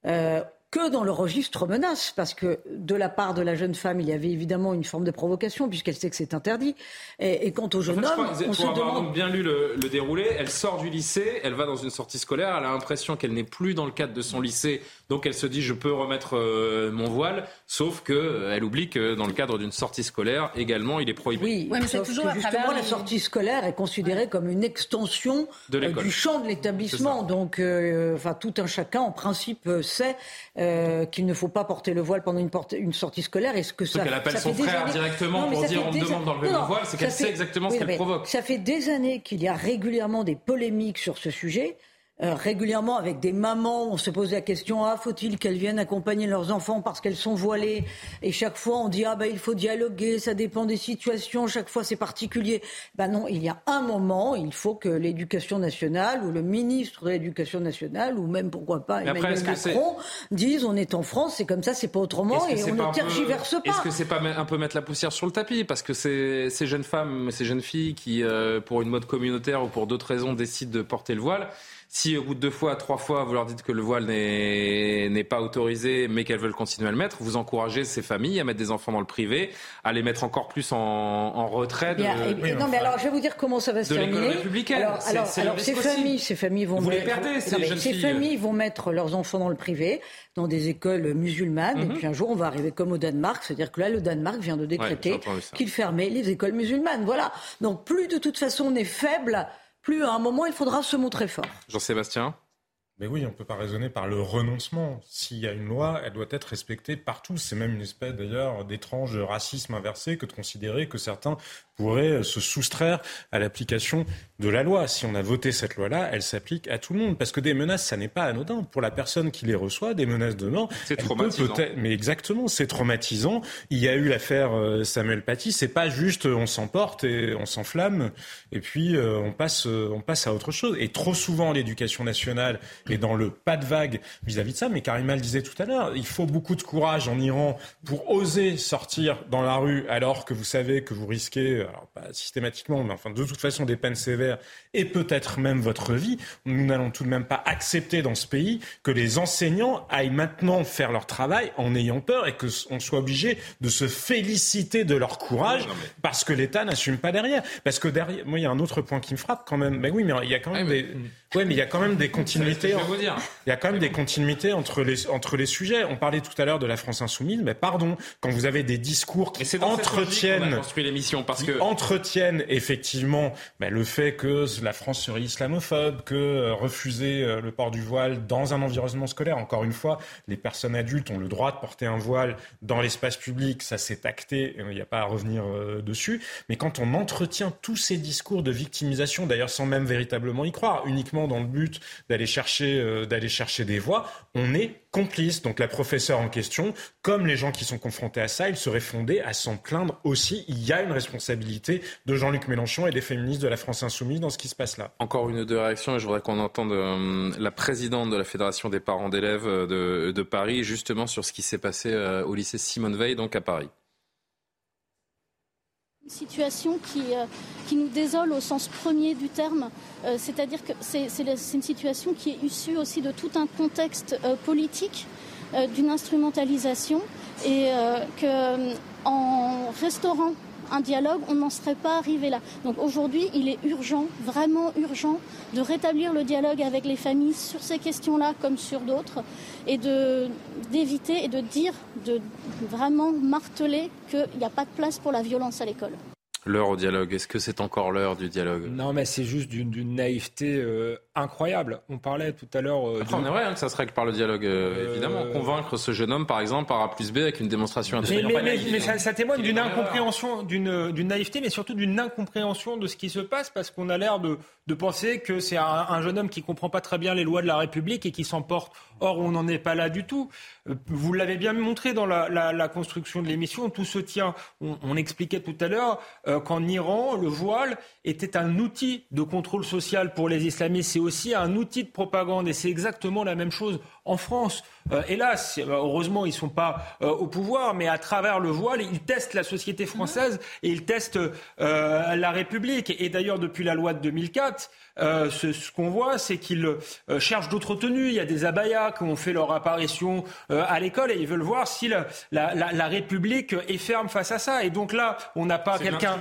G: euh, que dans le registre menace, parce que de la part de la jeune femme, il y avait évidemment une forme de provocation, puisqu'elle sait que c'est interdit. Et, quant au jeune homme, on se demande...
A: bien lu le, déroulé, elle sort du lycée, elle va dans une sortie scolaire, elle a l'impression qu'elle n'est plus dans le cadre de son lycée, donc elle se dit je peux remettre euh, mon voile, sauf qu'elle euh, oublie que dans le cadre d'une sortie scolaire, également, il est prohibé.
G: Oui, mais c'est toujours justement la sortie scolaire est considérée comme une extension euh, du champ de l'établissement. Donc, enfin, tout un chacun, en principe, sait euh, qu'il ne faut pas porter le voile pendant une, une sortie scolaire. Est-ce que ça,
A: qu'elle appelle son frère directement pour dire on me demande d'enlever le voile, c'est qu'elle sait exactement ce qu'elle provoque.
G: Ça fait des années qu'il y a régulièrement des polémiques sur ce sujet. Euh, régulièrement avec des mamans, on se pose la question ah faut-il qu'elles viennent accompagner leurs enfants parce qu'elles sont voilées? Et chaque fois on dit ah ben il faut dialoguer, ça dépend des situations, chaque fois c'est particulier. Ben non, il y a un moment, il faut que l'éducation nationale ou le ministre de l'éducation nationale ou même pourquoi pas Emmanuel Macron disent on est en France, c'est comme ça, c'est pas autrement et on ne tergiverse pas.
A: Est-ce que c'est pas un peu mettre la poussière sur le tapis? Parce que ces, ces jeunes femmes, ces jeunes filles qui euh, pour une mode communautaire ou pour d'autres raisons décident de porter le voile si au bout de deux fois, trois fois, vous leur dites que le voile n'est pas autorisé, mais qu'elles veulent continuer à le mettre, vous encouragez ces familles à mettre des enfants dans le privé, à les mettre encore plus en, en retrait. De,
G: non, mais alors je vais vous dire comment ça va se terminer. Alors, alors, alors ces familles, ces familles vont
A: vous
G: mettre,
A: les perdez, ces,
G: ces familles vont mettre leurs enfants dans le privé, dans des écoles musulmanes, et mhm. puis un jour on va arriver comme au Danemark, c'est-à-dire que là le Danemark vient de décréter qu'il fermait les écoles musulmanes. Voilà. Donc plus de toute façon on est faible plus à un moment il faudra se montrer fort.
A: Jean-Sébastien
I: mais oui, on ne peut pas raisonner par le renoncement. S'il y a une loi, elle doit être respectée partout. C'est même une espèce d'ailleurs d'étrange racisme inversé que de considérer que certains pourraient se soustraire à l'application de la loi. Si on a voté cette loi-là, elle s'applique à tout le monde. Parce que des menaces, ça n'est pas anodin. Pour la personne qui les reçoit, des menaces de mort,
A: c'est traumatisant.
I: Mais exactement, c'est traumatisant. Il y a eu l'affaire euh, Samuel Paty. C'est pas juste euh, on s'emporte et on s'enflamme et puis euh, on passe, on passe à autre chose. Et trop souvent, l'éducation nationale est dans le pas de vague vis-à-vis de ça. Mais Karima le disait tout à l'heure, il faut beaucoup de courage en Iran pour oser sortir dans la rue alors que vous savez que vous risquez, alors pas systématiquement, mais enfin de toute façon des peines sévères et peut-être même votre vie. Nous n'allons tout de même pas accepter dans ce pays que les enseignants aillent maintenant faire leur travail en ayant peur et qu'on soit obligé de se féliciter de leur courage parce que l'État n'assume pas derrière. Parce que derrière, moi, il y a un autre point qui me frappe quand même. Mais oui, mais il y a quand même des. Ouais, mais il y a quand même des continuités. Il y a quand même des continuités entre les, entre les sujets. On parlait tout à l'heure de la France insoumise, mais pardon, quand vous avez des discours qui entretiennent,
A: construit l'émission parce que
I: entretiennent effectivement ben, le fait que la France serait islamophobe, que euh, refuser euh, le port du voile dans un environnement scolaire, encore une fois, les personnes adultes ont le droit de porter un voile dans l'espace public, ça s'est acté, il n'y a pas à revenir euh, dessus. Mais quand on entretient tous ces discours de victimisation, d'ailleurs sans même véritablement y croire, uniquement dans le but d'aller chercher, d'aller chercher des voix, on est complice. Donc la professeure en question, comme les gens qui sont confrontés à ça, ils seraient fondés à s'en plaindre aussi. Il y a une responsabilité de Jean-Luc Mélenchon et des féministes de la France insoumise dans ce qui se passe là.
A: Encore une ou deux réactions et je voudrais qu'on entende euh, la présidente de la Fédération des parents d'élèves euh, de, Paris justement sur ce qui s'est passé euh, au lycée Simone Veil, donc à Paris.
Q: Une situation qui, qui nous désole au sens premier du terme, c'est-à-dire que c'est une situation qui est issue aussi de tout un contexte politique, d'une instrumentalisation, et que en restaurant un dialogue, on n'en serait pas arrivé là. Donc aujourd'hui, il est urgent, vraiment urgent, de rétablir le dialogue avec les familles sur ces questions-là comme sur d'autres, et d'éviter et de dire, de vraiment marteler qu'il n'y a pas de place pour la violence à l'école
A: l'heure au dialogue Est-ce que c'est encore l'heure du dialogue?
H: Non, mais c'est juste d'une naïveté euh, incroyable. On parlait tout à l'heure.
A: Euh, on aimerait hein, que ça se règle par le dialogue, euh, évidemment. Convaincre ce jeune homme, par exemple, par A plus B avec une démonstration
H: intelligente. Mais, ça, témoigne d'une incompréhension, d'une naïveté, mais surtout d'une incompréhension de ce qui se passe, parce qu'on a l'air de, de, penser que c'est un, jeune homme qui comprend pas très bien les lois de la République et qui s'emporte. Or, on n'en est pas là du tout. Vous l'avez bien montré dans la, construction de l'émission. Tout se tient. On, expliquait tout à l'heure qu'en Iran, le voile était un outil de contrôle social pour les islamistes. C'est aussi un outil de propagande. Et c'est exactement la même chose en France. Euh, hélas, heureusement, ils ne sont pas euh, au pouvoir, mais à travers le voile, ils testent la société française et ils testent euh, la République. Et d'ailleurs, depuis la loi de 2004, ce, qu'on voit, c'est qu'ils cherchent d'autres tenues. Il y a des abayas qui ont fait leur apparition à l'école et ils veulent voir si la, la, la, République est ferme face à ça. Et donc là, on n'a pas quelqu'un.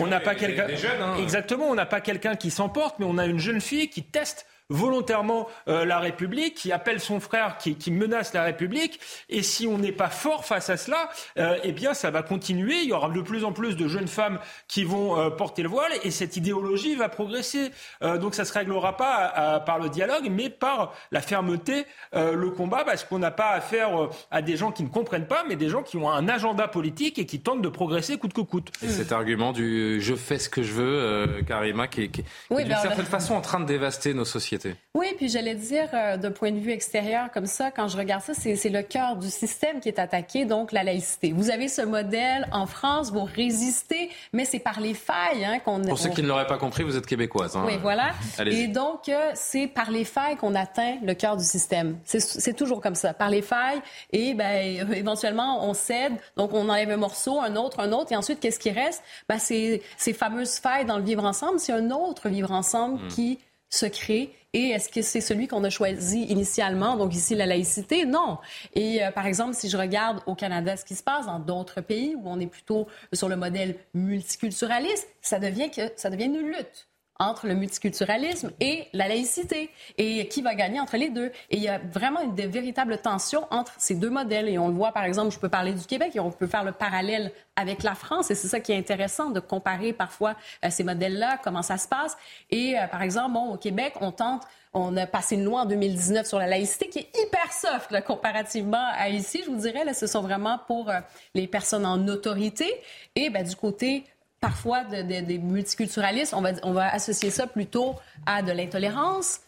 A: On
H: n'a pas
A: quelqu'un. Hein.
H: Exactement, on n'a pas quelqu'un qui s'emporte, mais on a une jeune fille qui teste volontairement euh, la République, qui appelle son frère, qui, menace la République. Et si on n'est pas fort face à cela, euh, eh bien, ça va continuer. Il y aura de plus en plus de jeunes femmes qui vont euh, porter le voile et cette idéologie va progresser. donc, ça se réglera pas par le dialogue, mais par la fermeté, le combat, parce qu'on n'a pas affaire à des gens qui ne comprennent pas, mais des gens qui ont un agenda politique et qui tentent de progresser coûte que coûte.
A: Et cet argument du je fais ce que je veux, Karima, qui, est d'une ben, certaine façon en train de dévaster nos sociétés.
J: Oui, puis j'allais dire, euh, d'un point de vue extérieur comme ça, quand je regarde ça, c'est le cœur du système qui est attaqué, donc la laïcité. Vous avez ce modèle en France, vous résistez, mais c'est par les failles hein, qu'on...
A: Pour ceux qui ne l'auraient pas compris, vous êtes québécoise. Hein.
J: Oui, voilà. Et donc, euh, c'est par les failles qu'on atteint le cœur du système. C'est toujours comme ça, par les failles, et ben, éventuellement, on cède, donc on enlève un morceau, un autre, un autre, et ensuite, qu'est-ce qui reste? Ben, c'est ces fameuses failles dans le vivre ensemble, c'est un autre vivre ensemble hmm. qui se crée et est-ce que c'est celui qu'on a choisi initialement, donc ici la laïcité? Non. Et euh, par exemple, si je regarde au Canada ce qui se passe dans d'autres pays où on est plutôt sur le modèle multiculturaliste, ça devient, que, ça devient une lutte entre le multiculturalisme et la laïcité. Et qui va gagner entre les deux? Et il y a vraiment une de véritables tensions entre ces deux modèles. Et on le voit, par exemple, je peux parler du Québec et on peut faire le parallèle avec la France. Et c'est ça qui est intéressant de comparer parfois euh, ces modèles-là, comment ça se passe. Et euh, par exemple, bon, au Québec, on tente on a passé une loi en 2019 sur la laïcité qui est hyper soft là, comparativement à ici. Je vous dirais, là, ce sont vraiment pour euh, les personnes en autorité. Et ben, du côté parfois des multiculturalistes, on va, on va associer ça plutôt à de l'intolérance,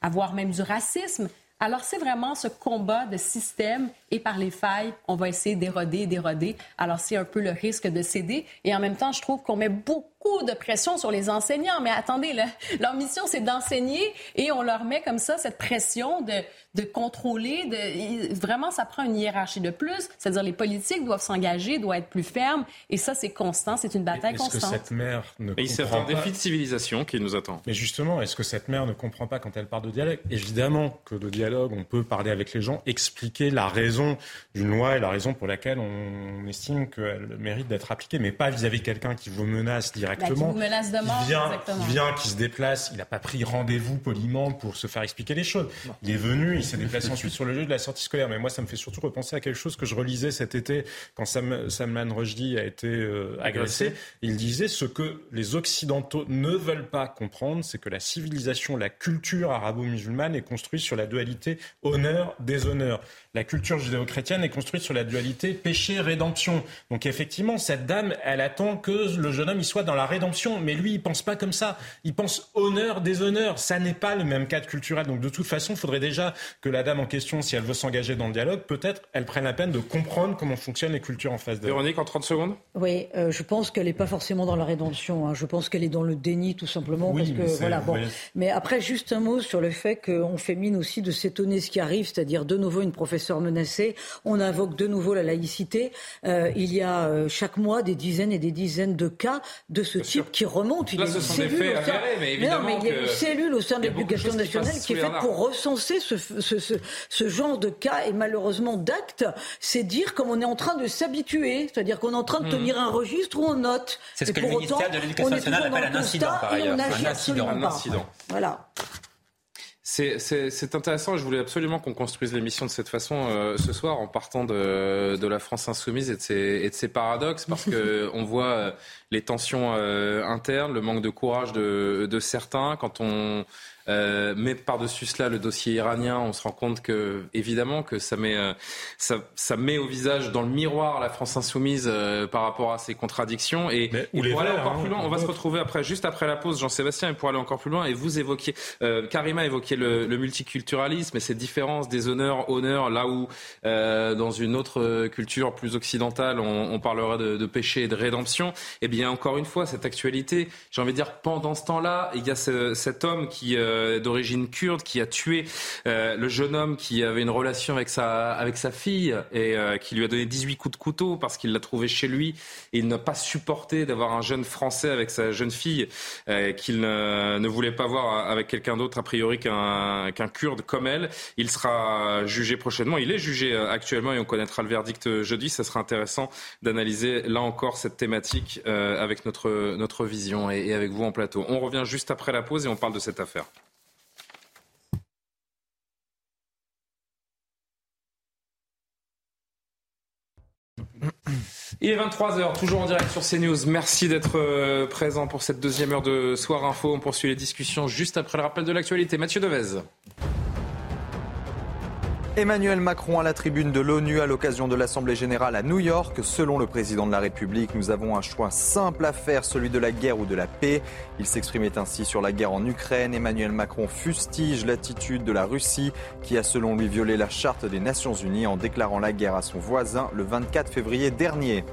J: à voire même du racisme. Alors, c'est vraiment ce combat de système et par les failles, on va essayer d'éroder, d'éroder. Alors, c'est un peu le risque de céder. Et en même temps, je trouve qu'on met beaucoup de pression sur les enseignants. Mais attendez, leur mission, c'est d'enseigner et on leur met comme ça cette pression de, de contrôler. De, vraiment, ça prend une hiérarchie de plus. C'est-à-dire les politiques doivent s'engager, doivent être plus fermes. Et ça, c'est constant. C'est une bataille
I: est-ce
J: constante.
I: Que cette mère ne
A: et
I: c'est
A: un défi de civilisation qui nous attend.
I: Mais justement, est-ce que cette mère ne comprend pas quand elle parle de dialogue? Évidemment que de dialogue, on peut parler avec les gens, expliquer la raison d'une loi et la raison pour laquelle on estime qu'elle mérite d'être appliquée, mais pas vis-à-vis de quelqu'un qui vous menace directement.
J: Bah, qui menace de mort,
I: qui vient, qui vient, qui se déplace. Il n'a pas pris rendez-vous poliment pour se faire expliquer les choses. Il est venu, il s'est déplacé ensuite sur le lieu de la sortie scolaire. Mais moi, ça me fait surtout repenser à quelque chose que je relisais cet été quand Sam, Salman Rushdie a été euh, agressé. Il disait ce que les Occidentaux ne veulent pas comprendre, c'est que la civilisation, la culture arabo-musulmane est construite sur la dualité honneur-déshonneur. La culture judéo-chrétienne est construite sur la dualité péché-rédemption. Donc effectivement, cette dame, elle attend que le jeune homme il soit dans la rédemption, mais lui, il pense pas comme ça. Il pense honneur, déshonneur. Ça n'est pas le même cadre culturel. Donc de toute façon, il faudrait déjà que la dame en question, si elle veut s'engager dans le dialogue, peut-être elle prenne la peine de comprendre comment fonctionnent les cultures en face d'elle.
A: Véronique, en 30 secondes?
G: Oui, euh, je pense qu'elle n'est pas forcément dans la rédemption. Hein. Je pense qu'elle est dans le déni, tout simplement. parce que, voilà, bon. Mais après, juste un mot sur le fait qu'on fait mine aussi de s'étonner ce qui arrive, c'est-à-dire de nouveau une professeure menacée. On invoque de nouveau la laïcité. Euh, il y a euh, chaque mois des dizaines et des dizaines de cas de ce type qui remontent.
A: Il y a une cellule au sein... mais évidemment
G: il y a une cellule au sein de l'éducation nationale qui, est faite pour recenser ce, ce, ce, ce, genre de cas et malheureusement d'actes. C'est dire comme on est en train de s'habituer, c'est-à-dire qu'on est en train de hmm. tenir un registre où on note.
F: C'est ce que le ministère de l'Éducation nationale appelle un incident, par ailleurs.
G: Un incident. Voilà.
A: C'est intéressant. Je voulais absolument qu'on construise l'émission de cette façon euh, ce soir en partant de, de, la France insoumise et de ses, et de ses paradoxes parce que on voit euh, les tensions euh, internes, le manque de courage de, de certains. Quand on Euh, mais par-dessus cela, le dossier iranien, on se rend compte que, évidemment, que ça met, euh, ça, ça, met au visage, dans le miroir, la France insoumise euh, par rapport à ses contradictions. Et, pour aller encore hein, plus loin, on va se retrouver après, juste après la pause, Jean-Sébastien, et pour aller encore plus loin, et vous évoquiez, Karima évoquait le, le, multiculturalisme et ces différences des honneurs, honneurs, là où, dans une autre culture plus occidentale, on, on parlera de, de, péché et de rédemption. Et eh bien, encore une fois, cette actualité, j'ai envie de dire, pendant ce temps-là, il y a ce, cet homme qui euh, d'origine kurde qui a tué euh, le jeune homme qui avait une relation avec sa, avec sa fille et euh, qui lui a donné 18 coups de couteau parce qu'il l'a trouvé chez lui. Et il n'a pas supporté d'avoir un jeune Français avec sa jeune fille qu'il ne, voulait pas voir avec quelqu'un d'autre a priori qu'un qu'un kurde comme elle. Il sera jugé prochainement. Il est jugé actuellement et on connaîtra le verdict jeudi. Ça sera intéressant d'analyser là encore cette thématique avec notre, notre vision et avec vous en plateau. On revient juste après la pause et on parle de cette affaire. Il est 23h, toujours en direct sur CNews. Merci d'être euh, présent pour cette deuxième heure de Soir Info. On poursuit les discussions juste après le rappel de l'actualité. Mathieu Devez.
B: Emmanuel Macron à la tribune de l'ONU à l'occasion de l'Assemblée générale à New York. Selon le président de la République, nous avons un choix simple à faire, celui de la guerre ou de la paix. Il s'exprimait ainsi sur la guerre en Ukraine. Emmanuel Macron fustige l'attitude de la Russie qui a selon lui violé la charte des Nations Unies en déclarant la guerre à son voisin le 24 février dernier.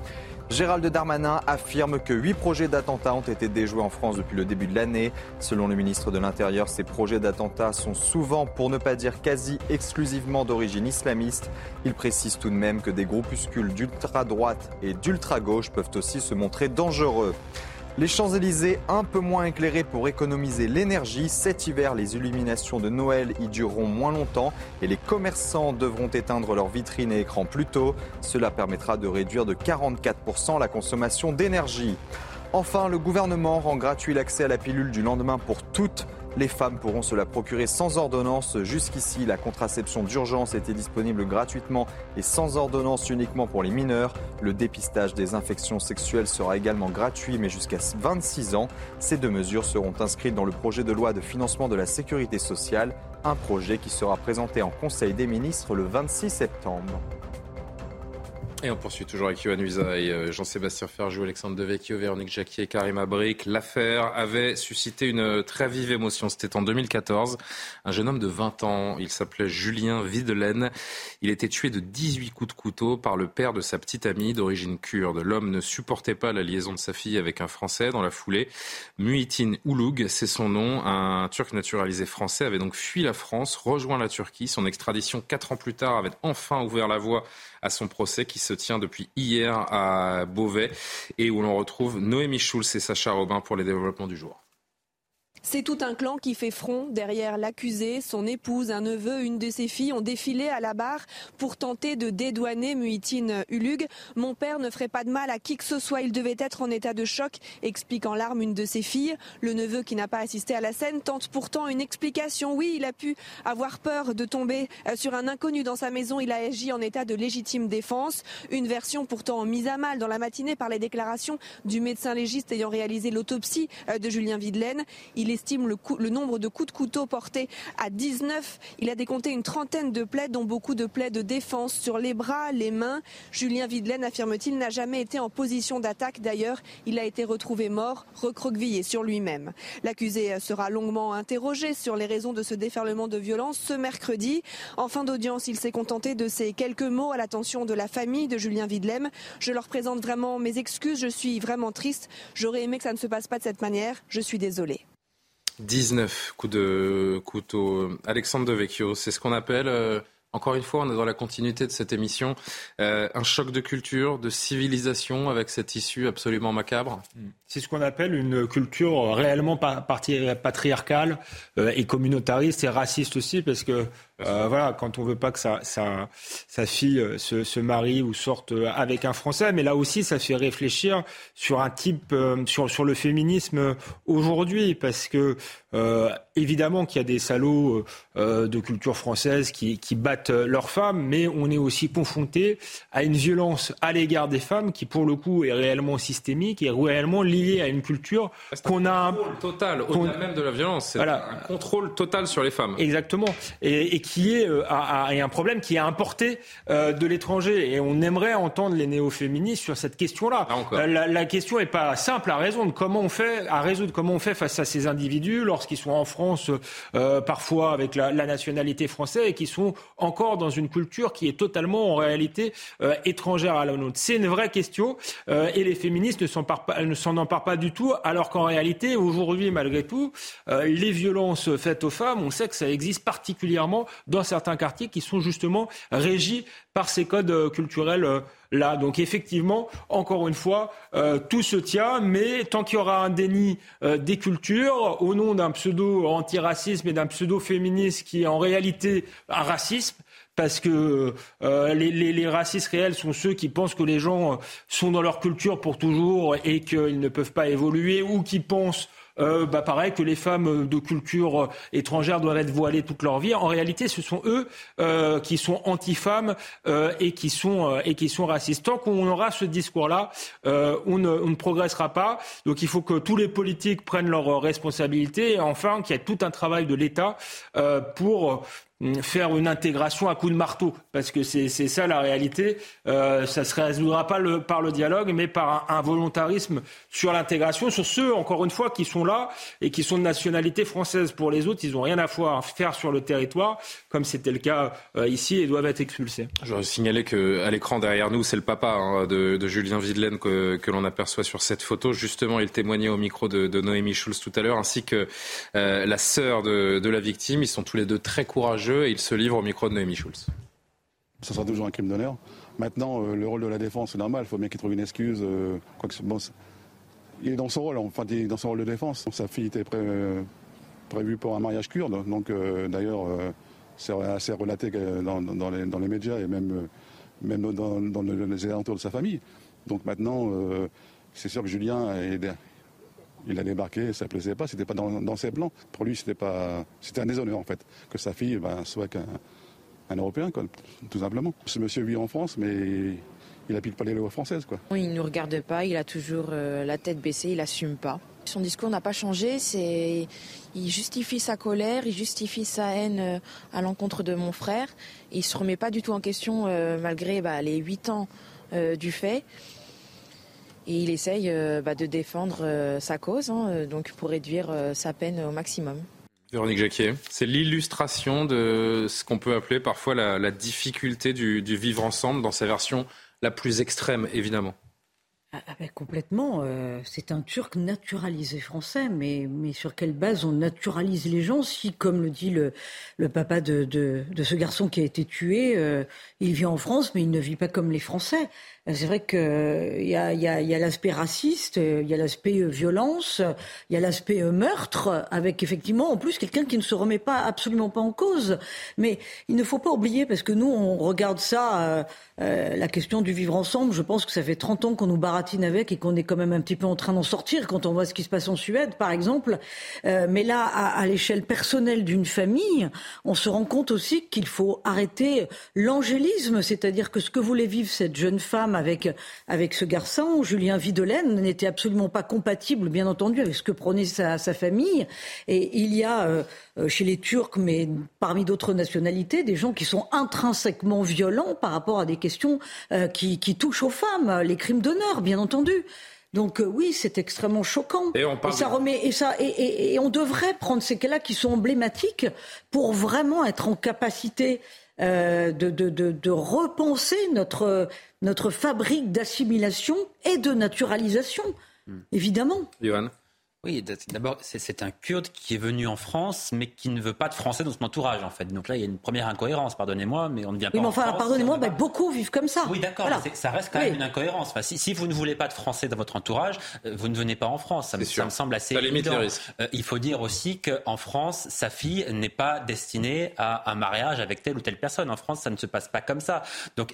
B: Gérald Darmanin affirme que huit projets d'attentats ont été déjoués en France depuis le début de l'année. Selon le ministre de l'Intérieur, ces projets d'attentats sont souvent, pour ne pas dire quasi exclusivement d'origine islamiste. Il précise tout de même que des groupuscules d'ultra-droite et d'ultra-gauche peuvent aussi se montrer dangereux. Les Champs-Élysées un peu moins éclairés pour économiser l'énergie. Cet hiver, les illuminations de Noël y dureront moins longtemps et les commerçants devront éteindre leurs vitrines et écrans plus tôt. Cela permettra de réduire de 44% la consommation d'énergie. Enfin, le gouvernement rend gratuit l'accès à la pilule du lendemain pour toutes. Les femmes pourront se la procurer sans ordonnance. Jusqu'ici, la contraception d'urgence était disponible gratuitement et sans ordonnance uniquement pour les mineurs. Le dépistage des infections sexuelles sera également gratuit, mais jusqu'à 26 ans. Ces deux mesures seront inscrites dans le projet de loi de financement de la sécurité sociale, un projet qui sera présenté en Conseil des ministres le 26 septembre.
A: Et on poursuit toujours avec Yohann Usaï, euh, Jean-Sébastien Ferjou, Alexandre Devecchio, Véronique Jacquier, Karim Abric. L'affaire avait suscité une très vive émotion. C'était en 2014. Un jeune homme de 20 ans, il s'appelait Julien Videlaine. Il était tué de 18 coups de couteau par le père de sa petite amie d'origine kurde. L'homme ne supportait pas la liaison de sa fille avec un Français dans la foulée. Muhitin Ouloug, c'est son nom. Un Turc naturalisé français avait donc fui la France, rejoint la Turquie. Son extradition, quatre ans plus tard, avait enfin ouvert la voie à son procès qui se tient depuis hier à Beauvais et où l'on retrouve Noémie Schulz et Sacha Robin pour les développements du jour.
R: C'est tout un clan qui fait front derrière l'accusé. Son épouse, un neveu, une de ses filles ont défilé à la barre pour tenter de dédouaner Muhitine Ulug. Mon père ne ferait pas de mal à qui que ce soit. Il devait être en état de choc, explique en larmes une de ses filles. Le neveu qui n'a pas assisté à la scène tente pourtant une explication. Oui, il a pu avoir peur de tomber euh, sur un inconnu dans sa maison. Il a agi en état de légitime défense. Une version pourtant mise à mal dans la matinée par les déclarations du médecin légiste ayant réalisé l'autopsie euh, de Julien Videlaine. Estime le, le, nombre de coups de couteau portés à 19. Il a décompté une trentaine de plaies, dont beaucoup de plaies de défense sur les bras, les mains. Julien Videlaine, affirme-t-il, n'a jamais été en position d'attaque. D'ailleurs, il a été retrouvé mort, recroquevillé sur lui-même. L'accusé sera longuement interrogé sur les raisons de ce déferlement de violence ce mercredi. En fin d'audience, il s'est contenté de ces quelques mots à l'attention de la famille de Julien Videlaine. Je leur présente vraiment mes excuses. Je suis vraiment triste. J'aurais aimé que ça ne se passe pas de cette manière. Je suis désolée.
A: 19 coups de couteau. Alexandre Devecchio, c'est ce qu'on appelle, euh, encore une fois, on est dans la continuité de cette émission, euh, un choc de culture, de civilisation avec cette issue absolument macabre.
H: C'est ce qu'on appelle une culture réellement patriarcale euh, et communautariste et raciste aussi, parce que Euh, voilà, quand on veut pas que sa, sa, sa fille euh, se, se, marie ou sorte euh, avec un Français, mais là aussi, ça fait réfléchir sur un type, sur, sur le féminisme aujourd'hui, parce que euh, évidemment qu'il y a des salauds de culture française qui, qui, battent leurs femmes, mais on est aussi confronté à une violence à l'égard des femmes qui, pour le coup, est réellement systémique et réellement liée à une culture qu'on a
A: un contrôle total, au-delà même de la violence, c'est voilà. un contrôle total sur les femmes.
H: Exactement, et, et qui est euh, un problème qui est importé euh, de l'étranger, et on aimerait entendre les néo-féministes sur cette question-là.
A: Euh,
H: la, la, question n'est pas simple à résoudre. Comment on fait à résoudre Comment on fait face à ces individus lorsqu'ils sont en France, euh, parfois avec la, la, nationalité française, et qui sont encore dans une culture qui est totalement en réalité euh, étrangère à la nôtre? C'est une vraie question, euh, et les féministes ne s'en, pas, ne s'en emparent pas du tout, alors qu'en réalité, aujourd'hui, malgré tout, les violences faites aux femmes, on sait que ça existe particulièrement dans certains quartiers qui sont justement régis par ces codes culturels là. Donc effectivement, encore une fois, euh, tout se tient, mais tant qu'il y aura un déni euh, des cultures, au nom d'un pseudo antiracisme et d'un pseudo féminisme qui est en réalité un racisme, parce que euh, les, les, les, racistes réels sont ceux qui pensent que les gens sont dans leur culture pour toujours et qu'ils ne peuvent pas évoluer, ou qui pensent euh, bah pareil que les femmes de culture étrangère doivent être voilées toute leur vie. En réalité, ce sont eux euh, qui sont anti-femmes euh, et qui sont euh, et qui sont racistes. Tant qu'on aura ce discours-là, euh, on ne, on, ne, progressera pas. Donc, il faut que tous les politiques prennent leurs responsabilités et enfin qu'il y ait tout un travail de l'État euh, pour faire une intégration à coup de marteau, parce que c'est ça la réalité. Euh, ça ne se résoudra pas le, par le dialogue, mais par un, un volontarisme sur l'intégration, sur ceux, encore une fois, qui sont là et qui sont de nationalité française. Pour les autres, ils n'ont rien à faire sur le territoire, comme c'était le cas euh, ici, et doivent être expulsés.
A: Je signaler qu'à l'écran derrière nous, c'est le papa hein, de, de, Julien Videlaine que, que l'on aperçoit sur cette photo. Justement, il témoignait au micro de, de Noémie Schulz tout à l'heure, ainsi que euh, la sœur de, de la victime. Ils sont tous les deux très courageux et il se livre au micro de Noémie Schulz.
S: Ça sera toujours un crime d'honneur. Maintenant, euh, le rôle de la défense, c'est normal, il faut bien qu'il trouve une excuse. Euh, il est dans son rôle, enfin, dans son rôle de défense. Sa fille était euh, prévue pour un mariage kurde, donc d'ailleurs, c'est assez relaté dans, les, médias et même, même dans, dans, les alentours de sa famille. Donc maintenant, c'est sûr que Julien est, il a débarqué, ça ne plaisait pas, c'était pas dans, ses plans. Pour lui, c'était pas, c'était un déshonneur en fait, que sa fille ben, soit qu'un un Européen, tout simplement. Ce monsieur vit en France, mais il n'applique pas les lois françaises. Quoi.
T: Il ne nous regarde pas, il a toujours euh, la tête baissée, il n'assume pas. Son discours n'a pas changé, c'est il justifie sa colère, il justifie sa haine euh, à l'encontre de mon frère. Il se remet pas du tout en question euh, malgré bah, les huit ans du fait. Et il essaye euh, bah, de défendre euh, sa cause, hein, donc pour réduire sa peine au maximum.
A: Véronique Jacquier, c'est l'illustration de ce qu'on peut appeler parfois la, la difficulté du, du, vivre ensemble dans sa version la plus extrême, évidemment.
G: Ah, ah ben complètement. Euh, c'est un Turc naturalisé français, mais, mais sur quelle base on naturalise les gens si, comme le dit le, le papa de, de, de, ce garçon qui a été tué, euh, il vit en France, mais il ne vit pas comme les Français c'est vrai qu'il euh, y a, y a, l'aspect raciste, il y a l'aspect euh, violence, il y a l'aspect euh, meurtre, avec effectivement en plus quelqu'un qui ne se remet pas absolument pas en cause. Mais il ne faut pas oublier, parce que nous on regarde ça, euh, euh, la question du vivre ensemble, je pense que ça fait 30 ans qu'on nous baratine avec et qu'on est quand même un petit peu en train d'en sortir quand on voit ce qui se passe en Suède, par exemple. Euh, mais là, à l'échelle personnelle d'une famille, on se rend compte aussi qu'il faut arrêter l'angélisme, c'est-à-dire que ce que voulait vivre cette jeune femme avec, avec ce garçon, Julien Videlaine, n'était absolument pas compatible, bien entendu, avec ce que prenait sa, sa famille. Et il y a euh, chez les Turcs, mais parmi d'autres nationalités, des gens qui sont intrinsèquement violents par rapport à des questions euh, qui, qui touchent aux femmes, les crimes d'honneur, bien entendu. Donc euh, oui, c'est extrêmement choquant.
A: Et, on
G: et ça remet et ça et, et, et on devrait prendre ces cas-là qui sont emblématiques pour vraiment être en capacité euh, de, de, de, de, repenser notre, notre fabrique d'assimilation et de naturalisation, hmm. évidemment.
A: Johan
F: Oui, d'abord, c'est un Kurde qui est venu en France, mais qui ne veut pas de Français dans son entourage, en fait. Donc là, il y a une première incohérence, pardonnez-moi, mais on ne vient pas
G: oui, mais
F: enfin,
G: pardonnez-moi, beaucoup vivent comme ça.
F: Oui, d'accord, ça reste quand même une incohérence. Enfin, si, si, vous ne voulez pas de Français dans votre entourage, euh, vous ne venez pas en France. Ça, me, ça me semble assez
A: ça évident.
F: Euh, il faut dire aussi qu'en France, sa fille n'est pas destinée à un mariage avec telle ou telle personne. En France, ça ne se passe pas comme ça. Donc,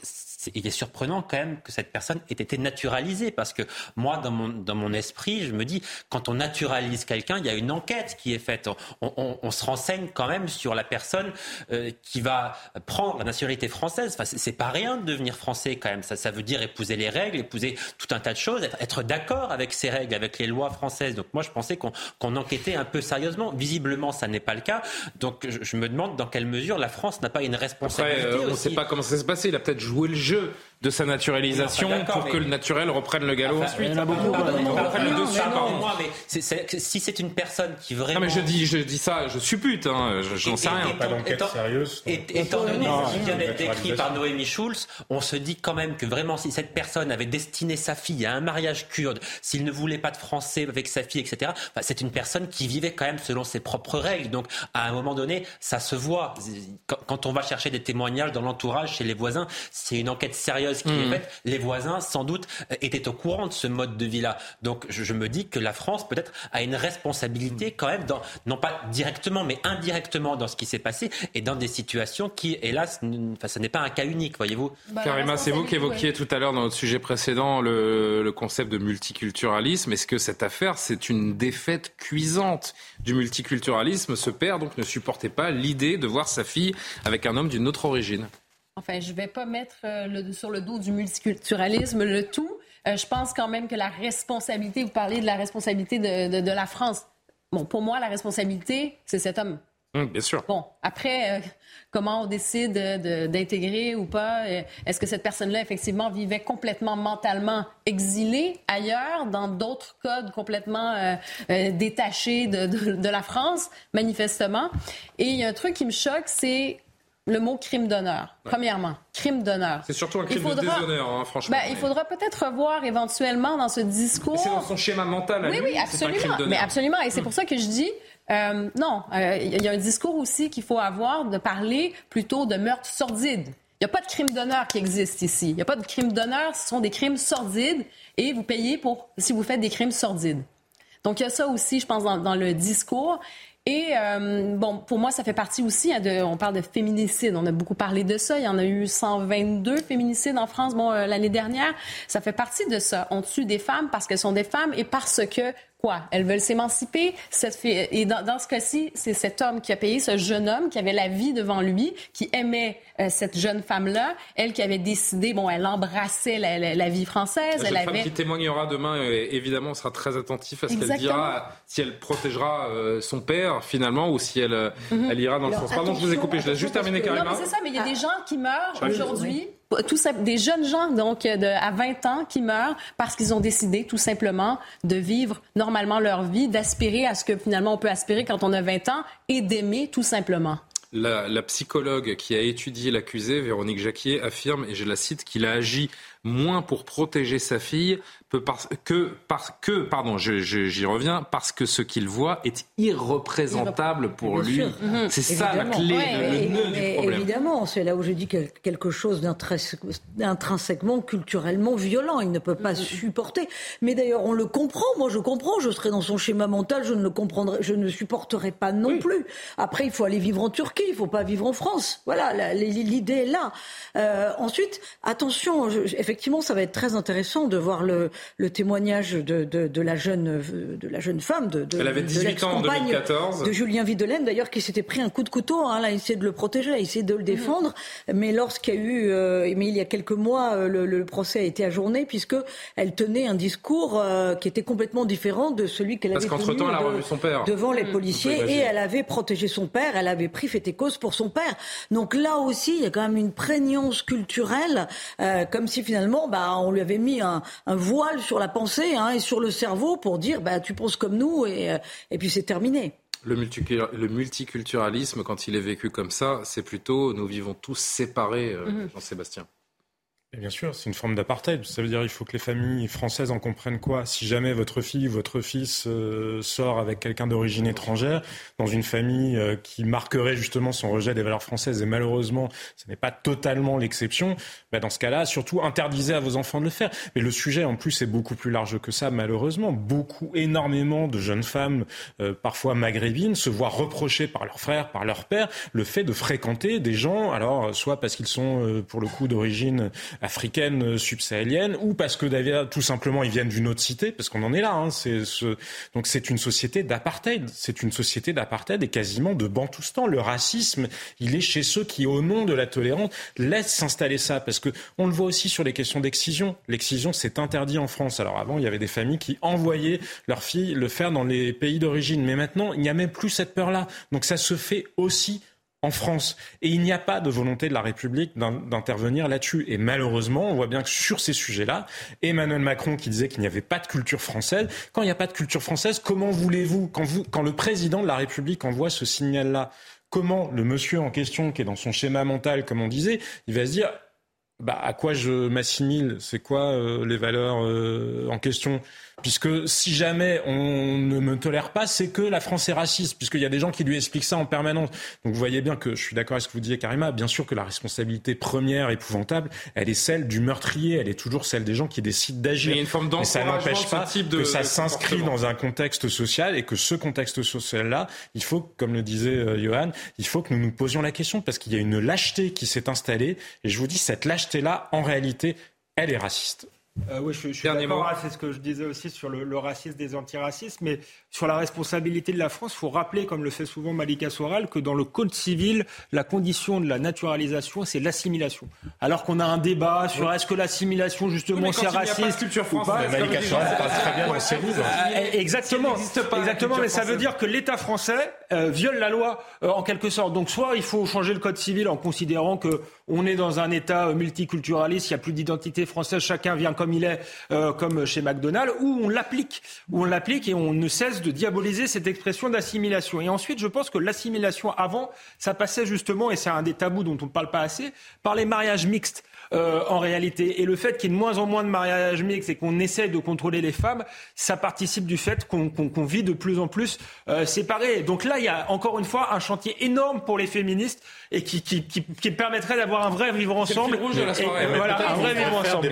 F: il est surprenant quand même que cette personne ait été naturalisée, parce que moi, dans mon, dans mon esprit, je me dis, quand on naturalise quelqu'un, il y a une enquête qui est faite. On, se renseigne quand même sur la personne euh, qui va prendre la nationalité française. Enfin, c'est pas rien de devenir français quand même. Ça, ça veut dire épouser les règles, épouser tout un tas de choses, être, d'accord avec ces règles, avec les lois françaises. Donc moi, je pensais qu'on enquêtait un peu sérieusement. Visiblement, ça n'est pas le cas. Donc je, me demande dans quelle mesure la France n'a pas une responsabilité.
A: Après, euh, on ne sait pas comment ça s'est passé. Il a peut-être joué le jeu de sa naturalisation pour que le naturel reprenne le galop ensuite. Il y en a beaucoup.
F: si c'est une personne qui vraiment.
A: Non, mais je dis, je dis ça, je suppute, hein, j'en sais rien.
I: Pas d'enquête sérieuse.
F: Étant donné ce qui vient d'être décrit par Noémie Schulz, on se dit quand même que vraiment, si cette personne avait destiné sa fille à un mariage kurde, s'il ne voulait pas de français avec sa fille, etc., c'est une personne qui vivait quand même selon ses propres règles. Donc, à un moment donné, ça se voit. Quand on va chercher des témoignages dans l'entourage, chez les voisins, c'est une enquête sérieuse qui est faite, hmm. les voisins, sans doute, euh, étaient au courant de ce mode de vie-là. Donc je, me dis que la France, peut-être, a une responsabilité quand même, dans, non pas directement, mais indirectement dans ce qui s'est passé et dans des situations qui, hélas, enfin, ce n'est pas un cas unique, voyez-vous.
A: Bah, Karima, c'est vous qui évoquiez tout à l'heure dans notre sujet précédent le, le concept de multiculturalisme. Est-ce que cette affaire, c'est une défaite cuisante du multiculturalisme? Ce père, donc, ne supportait pas l'idée de voir sa fille avec un homme d'une autre origine.
J: Enfin, je ne vais pas mettre euh, le, sur le dos du multiculturalisme le tout. Euh, je pense quand même que la responsabilité, vous parlez de la responsabilité de, de, la France. Bon, pour moi, la responsabilité, c'est cet homme.
A: Hum, bien sûr.
J: Bon, après, euh, comment on décide d'intégrer ou pas Est-ce que cette personne-là, effectivement, vivait complètement mentalement exilée ailleurs, dans d'autres codes complètement détachés de, de, la France, manifestement? Et il y a un truc qui me choque, c'est le mot crime d'honneur. Premièrement, crime d'honneur.
A: C'est surtout un crime de déshonneur, hein, franchement.
J: Ben, il faudra peut-être revoir éventuellement dans ce discours.
A: C'est dans son schéma mental. À
J: oui, oui, absolument. Mais absolument. Et c'est pour ça que je dis. Euh, non, euh, il y a un discours aussi qu'il faut avoir de parler plutôt de meurtre sordide. Il n'y a pas de crime d'honneur qui existe ici. Il n'y a pas de crime d'honneur, ce sont des crimes sordides et vous payez pour si vous faites des crimes sordides. Donc il y a ça aussi, je pense, dans, dans le discours. Et euh, bon, pour moi, ça fait partie aussi hein, de. On parle de féminicide. On a beaucoup parlé de ça. Il y en a eu 122 féminicides en France. Bon, euh, l'année dernière, ça fait partie de ça. On tue des femmes parce qu'elles sont des femmes et parce que elles veulent s'émanciper. Et dans, ce cas-ci, c'est cet homme qui a payé, ce jeune homme qui avait la vie devant lui, qui aimait euh, cette jeune femme-là, elle qui avait décidé, bon, elle embrassait la, vie française.
A: La
J: elle
A: femme qui témoignera demain, euh, évidemment, sera très attentif à ce qu'elle dira, si elle protégera euh, son père finalement ou si elle, mhm. elle ira dans le sens. Pardon, je vous ai coupé, je laisse juste terminer Karima.
J: Non, c'est ça, mais il y a des gens qui meurent aujourd'hui des jeunes gens donc de, à 20 ans qui meurent parce qu'ils ont décidé tout simplement de vivre normalement leur vie, d'aspirer à ce que finalement on peut aspirer quand on a 20 ans et d'aimer tout simplement.
A: La, la, psychologue qui a étudié l'accusé, Véronique Jacquier, affirme, et je la cite, qu'il a agi moins pour protéger sa fille que, parce que pardon, j'y reviens, parce que ce qu'il voit est irreprésentable pour lui. Mhm. C'est ça la clé, le, nœud du problème.
G: Évidemment, c'est là où je dis quelque chose d'intrinsèquement, culturellement violent. Il ne peut pas mhm. supporter. Mais d'ailleurs, on le comprend. Moi, je comprends. Je serais dans son schéma mental. Je ne le comprendrais, je ne supporterais pas non plus. Après, il faut aller vivre en Turquie. Il ne faut pas vivre en France. Voilà, l'idée est là. Euh, ensuite, attention. effectivement, ça va être très intéressant de voir le, le témoignage de, de, la, jeune, de la jeune femme, de, de,
A: Elle avait 18 ans en 2014.
G: de Julien Videlaine, d'ailleurs, qui s'était pris un coup de couteau. Hein, là, a essayé de le protéger, a essayé de le défendre. Mais lorsqu'il y a eu, euh, mais il y a quelques mois, euh, le, procès a été ajourné puisque elle tenait un discours euh, qui était complètement différent de celui qu'elle avait tenu
A: temps, elle a revu son père.
G: devant les mmh. policiers et elle avait protégé son père. Elle avait pris fait et cause pour son père. Donc là aussi, il y a quand même une prégnance culturelle, comme si finalement, bah, on lui avait mis un, un voile sur la pensée hein, et sur le cerveau pour dire bah, tu penses comme nous et, euh, et puis c'est terminé.
A: Le, multiculturalisme, quand il est vécu comme ça, c'est plutôt nous vivons tous séparés, euh, mhm. Jean-Sébastien.
I: Bien sûr, c'est une forme d'apartheid. Ça veut dire qu'il faut que les familles françaises en comprennent quoi? Si jamais votre fille, votre fils euh, sort avec quelqu'un d'origine étrangère, dans une famille euh, qui marquerait justement son rejet des valeurs françaises, et malheureusement, ce n'est pas totalement l'exception, bah dans ce cas-là, surtout interdisez à vos enfants de le faire. Mais le sujet, en plus, est beaucoup plus large que ça, malheureusement. Beaucoup, énormément de jeunes femmes, euh, parfois maghrébines, se voient reprocher par leurs frères, par leur père, le fait de fréquenter des gens, alors soit parce qu'ils sont, pour le coup, d'origine africaine euh, subsahélienne ou parce que David, tout simplement ils viennent d'une autre cité parce qu'on en est là hein, c'est ce... donc c'est une société d'apartheid. C'est une société d'apartheid et quasiment de bantoustan le racisme il est chez ceux qui au nom de la tolérance laissent s'installer ça. Parce que on le voit aussi sur les questions d'excision. L'excision c'est interdit en France. Alors avant il y avait des familles qui envoyaient leurs filles le faire dans les pays d'origine. Mais maintenant il n'y a même plus cette peur là donc ça se fait aussi en France. Et il n'y a pas de volonté de la République d'intervenir là-dessus. Et malheureusement, on voit bien que sur ces sujets-là, Emmanuel Macron qui disait qu'il n'y avait pas de culture française, quand il n'y a pas de culture française, comment voulez-vous, quand, vous, quand le président de la République envoie ce signal-là, comment le monsieur en question, qui est dans son schéma mental, comme on disait, il va se dire, bah, à quoi je m'assimile? C'est quoi euh, les valeurs euh, en question? Puisque si jamais on ne me tolère pas, c'est que la France est raciste, puisqu'il y a des gens qui lui expliquent ça en permanence. Donc vous voyez bien que je suis d'accord avec ce que vous disiez, Karima. Bien sûr que la responsabilité première, épouvantable, elle est celle du meurtrier, elle est toujours celle des gens qui décident d'agir. Mais, une forme Mais ça n'empêche pas que ça s'inscrit dans un contexte social et que ce contexte social-là, il faut, comme le disait euh, Johan, il faut que nous nous posions la question parce qu'il y a une lâcheté qui s'est installée. Et je vous dis, cette lâcheté-là, en réalité, elle est raciste.
H: Euh, oui, je, je suis d'accord, c'est ce que je disais aussi sur le, le racisme des antiracistes, mais sur la responsabilité de la France, il faut rappeler, comme le fait souvent Malika Soral, que dans le Code civil, la condition de la naturalisation, c'est l'assimilation. Alors qu'on a un débat sur est-ce que l'assimilation, justement, c'est raciste ou pas. Malika Soral parle très bien dans ses livres. Exactement, exactement mais ça veut dire que l'État français euh, viole la loi, euh, en quelque sorte. Donc soit il faut changer le Code civil en considérant que on est dans un État multiculturaliste, il n'y a plus d'identité française, chacun vient comme il est, euh, comme chez McDonald's, ou on l'applique, ou on l'applique et on ne cesse de diaboliser cette expression d'assimilation. Et ensuite, je pense que l'assimilation avant, ça passait justement, et c'est un des tabous dont on ne parle pas assez, par les mariages mixtes. Euh, en réalité. Et le fait qu'il y ait de moins en moins de mariages mixtes et qu'on essaie de contrôler les femmes, ça participe du fait qu'on vit de plus en plus euh, séparés. Donc là, il y a encore une fois un chantier énorme pour les féministes et qui, qui, qui permettrait d'avoir un vrai vivre ensemble.
A: Rouge de la soirée.
H: voilà, un vrai vivre ensemble.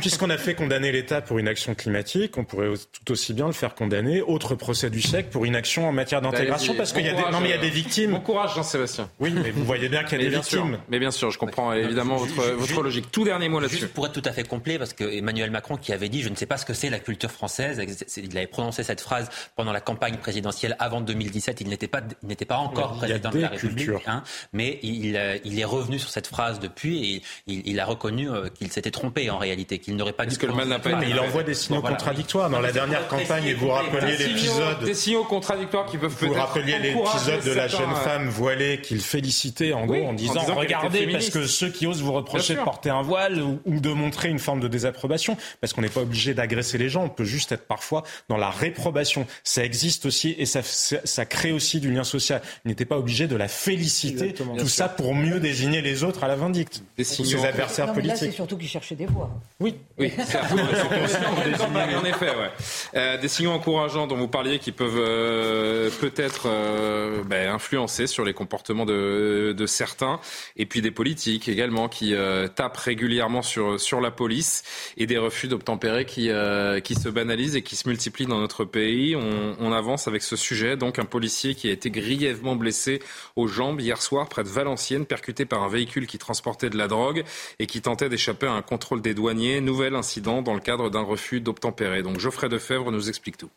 I: Puisqu'on a fait condamner l'État pour une action climatique, on pourrait tout aussi bien le faire condamner, autre procès du siècle, pour une action en matière d'intégration, parce qu'il y a des, non, mais il y a des victimes.
A: Bon courage, Jean-Sébastien.
I: Oui, mais vous voyez bien qu'il y a des victimes.
A: Mais bien sûr, je comprends évidemment votre, votre logique. Tout dernier mot là-dessus.
F: Juste pour être tout à fait complet, parce que Emmanuel Macron qui avait dit, je ne sais pas ce que c'est la culture française, il avait prononcé cette phrase pendant la campagne présidentielle avant 2017, il n'était pas, n'était pas encore président de la République, hein, mais il, euh, il, est revenu sur cette phrase depuis et il, il a reconnu euh, qu'il s'était trompé en réalité, qu'il n'aurait pas dû.
I: que le mal n'a pas été. Il envoie des signaux contradictoires. Dans la dernière campagne, et vous rappeliez l'épisode.
A: Des signaux contradictoires qui peuvent
I: Vous rappeliez l'épisode de la jeune femme voilée qu'il félicitait en gros en disant, regardez parce que ceux qui osent vous reprocher de porter un voile ou, de montrer une forme de désapprobation, parce qu'on n'est pas obligé d'agresser les gens, on peut juste être parfois dans la réprobation. Ça existe aussi et ça, ça, crée aussi du lien social. Il n'était pas obligé de la féliciter, tout ça pour mieux désigner les autres à la vindicte, des ses adversaires politiques. Là,
G: c'est surtout qu'il cherchait des voix.
I: Oui,
A: oui. en effet, ouais. Euh, des signaux encourageants dont vous parliez qui peuvent euh, peut-être euh, ben, influencer sur les comportements de, de, certains, et puis des politiques également qui euh, tapent régulièrement sur, sur la police, et des refus d'obtempérer qui, euh, qui se banalisent et qui se multiplient dans notre pays. On, on, avance avec ce sujet, donc un policier qui a été grièvement blessé aux jambes hier soir de Valenciennes, percuté par un véhicule qui transportait de la drogue et qui tentait d'échapper à un contrôle des douaniers. Nouvel incident dans le cadre d'un refus d'obtempérer. Donc Geoffrey Defebvre nous explique tout.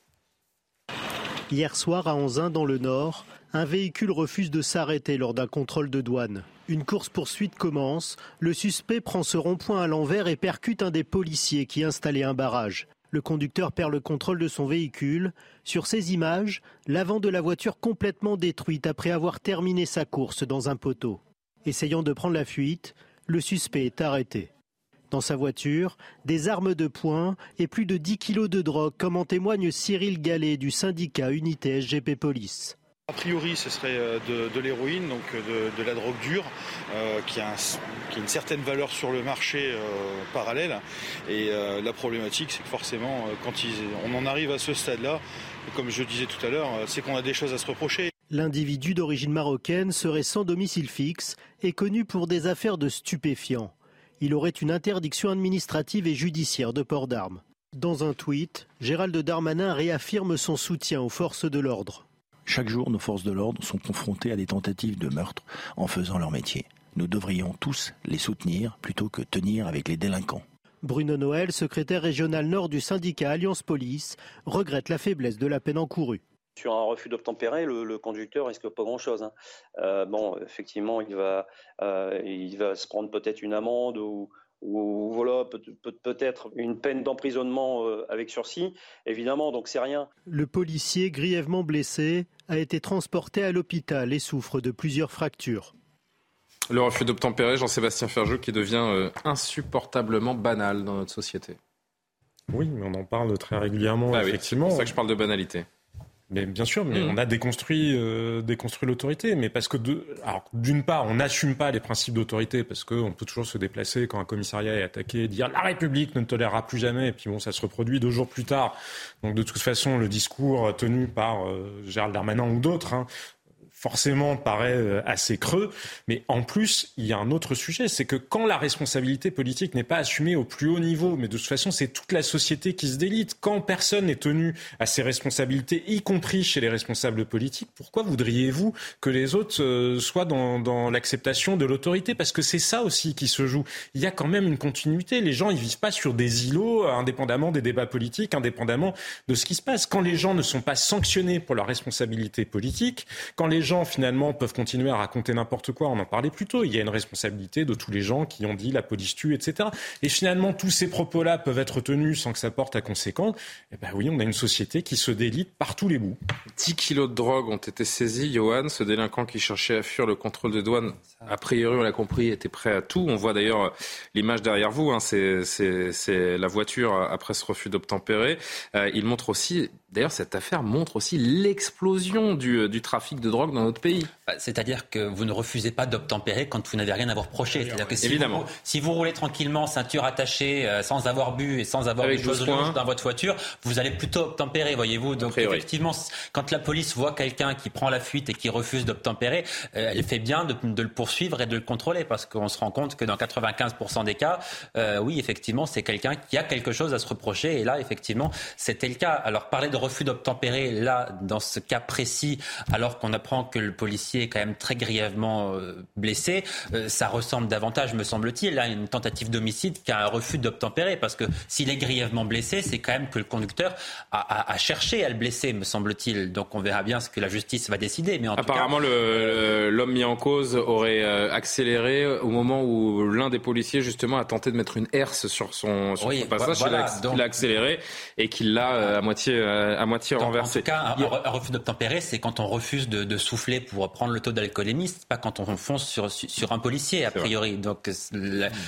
U: Hier soir à Anzin dans le Nord, un véhicule refuse de s'arrêter lors d'un contrôle de douane. Une course-poursuite commence. Le suspect prend ce rond-point à l'envers et percute un des policiers qui installait un barrage. Le conducteur perd le contrôle de son véhicule. Sur ces images, l'avant de la voiture complètement détruite après avoir terminé sa course dans un poteau. Essayant de prendre la fuite, le suspect est arrêté. Dans sa voiture, des armes de poing et plus de 10 kilos de drogue, comme en témoigne Cyril Gallet du syndicat Unité SGP Police.
V: A priori, ce serait euh, de, l'héroïne, donc euh, de, la drogue dure, euh, qui, a une certaine valeur sur le marché parallèle. Et la problématique, c'est que forcément, quand on en arrive à ce stade-là, comme je disais tout à l'heure, c'est qu'on a des choses à se reprocher.
U: L'individu d'origine marocaine serait sans domicile fixe et connu pour des affaires de stupéfiants. Il aurait une interdiction administrative et judiciaire de port d'armes. Dans un tweet, Gérald Darmanin réaffirme son soutien aux forces de l'ordre.
W: Chaque jour, nos forces de l'ordre sont confrontées à des tentatives de meurtre en faisant leur métier. Nous devrions tous les soutenir plutôt que tenir avec les délinquants.
U: Bruno Noël, secrétaire régional nord du syndicat Alliance Police, regrette la faiblesse de la peine encourue.
X: Sur un refus d'obtempérer, le, conducteur risque pas grand-chose. Hein. Euh, bon, effectivement, il va, euh, il va se prendre peut-être une amende ou, ou voilà peut-être une peine d'emprisonnement euh, avec sursis, évidemment, donc c'est rien.
U: Le policier grièvement blessé a été transporté à l'hôpital et souffre de plusieurs fractures.
A: Le refus d'obtempérer, Jean-Sébastien Ferjou, qui devient euh, insupportablement banal dans notre société.
I: Oui, mais on en parle très régulièrement, ah effectivement.
A: c'est pour ça que je parle de banalité.
I: Mais bien sûr, mais mmh. on a déconstruit, euh, déconstruit l'autorité. Mais parce que, d'une part, on n'assume pas les principes d'autorité, parce qu'on peut toujours se déplacer quand un commissariat est attaqué, dire la République ne tolérera plus jamais, et puis bon, ça se reproduit deux jours plus tard. Donc de toute façon, le discours tenu par euh, Gérald Darmanin ou d'autres, hein, forcément paraît euh, assez creux. Mais en plus, il y a un autre sujet, c'est que quand la responsabilité politique n'est pas assumée au plus haut niveau, mais de toute façon, c'est toute la société qui se délite. Quand personne n'est tenu à ses responsabilités, y compris chez les responsables politiques, pourquoi voudriez-vous que les autres euh, soient dans, l'acceptation de l'autorité? Parce que c'est ça aussi qui se joue. Il y a quand même une continuité. Les gens, ils vivent pas sur des îlots, indépendamment des débats politiques, indépendamment de ce qui se passe. Quand les gens ne sont pas sanctionnés pour leur responsabilité politique, quand les gens, finalement, peuvent continuer à raconter n'importe quoi. On en parlait plus tôt. Il y a une responsabilité de tous les gens qui ont dit la police tue, etc. Et finalement, tous ces propos-là peuvent être tenus sans que ça porte à conséquence. Eh ben oui, on a une société qui se délite par tous les bouts.
A: 10 kilos de drogue ont été saisis, Johan. Ce délinquant qui cherchait à fuir le contrôle de douane, a priori, on l'a compris, était prêt à tout. On voit d'ailleurs l'image derrière vous. Hein. C'est la voiture après ce refus d'obtempérer. Euh, il montre aussi D'ailleurs, cette affaire montre aussi l'explosion du, euh, du, trafic de drogue dans notre pays.
F: Bah, c'est-à-dire que vous ne refusez pas d'obtempérer quand vous n'avez rien à vous reprocher. C'est-à-dire que si Évidemment. Vous, si vous roulez tranquillement, ceinture attachée, euh, sans avoir bu et sans avoir des choses dans votre voiture, vous allez plutôt obtempérer, voyez-vous. Donc effectivement, quand la police voit quelqu'un qui prend la fuite et qui refuse d'obtempérer, euh, elle fait bien de, de, le poursuivre et de le contrôler parce qu'on se rend compte que dans 95% des cas, oui, effectivement, c'est quelqu'un qui a quelque chose à se reprocher. Et là, effectivement, c'était le cas. Alors parler de refus d'obtempérer, là, dans ce cas précis, alors qu'on apprend que le policier est quand même très grièvement euh, blessé, euh, ça ressemble davantage, me semble-t-il, à une tentative d'homicide qu'à un refus d'obtempérer. Parce que s'il est grièvement blessé, c'est quand même que le conducteur a, cherché à le blesser, me semble-t-il. Donc on verra bien ce que la justice va décider. Mais en
A: Apparemment, l'homme mis en cause aurait euh, accéléré au moment où l'un des policiers, justement, a tenté de mettre une herse sur son, sur son passage. il, a, accéléré et qu'il l'a à moitié à moitié renversé.
F: En tout cas, un, refus d'obtempérer, c'est quand on refuse de, souffler pour prendre le taux d'alcoolémie, pas quand on fonce sur, sur un policier, a priori. Donc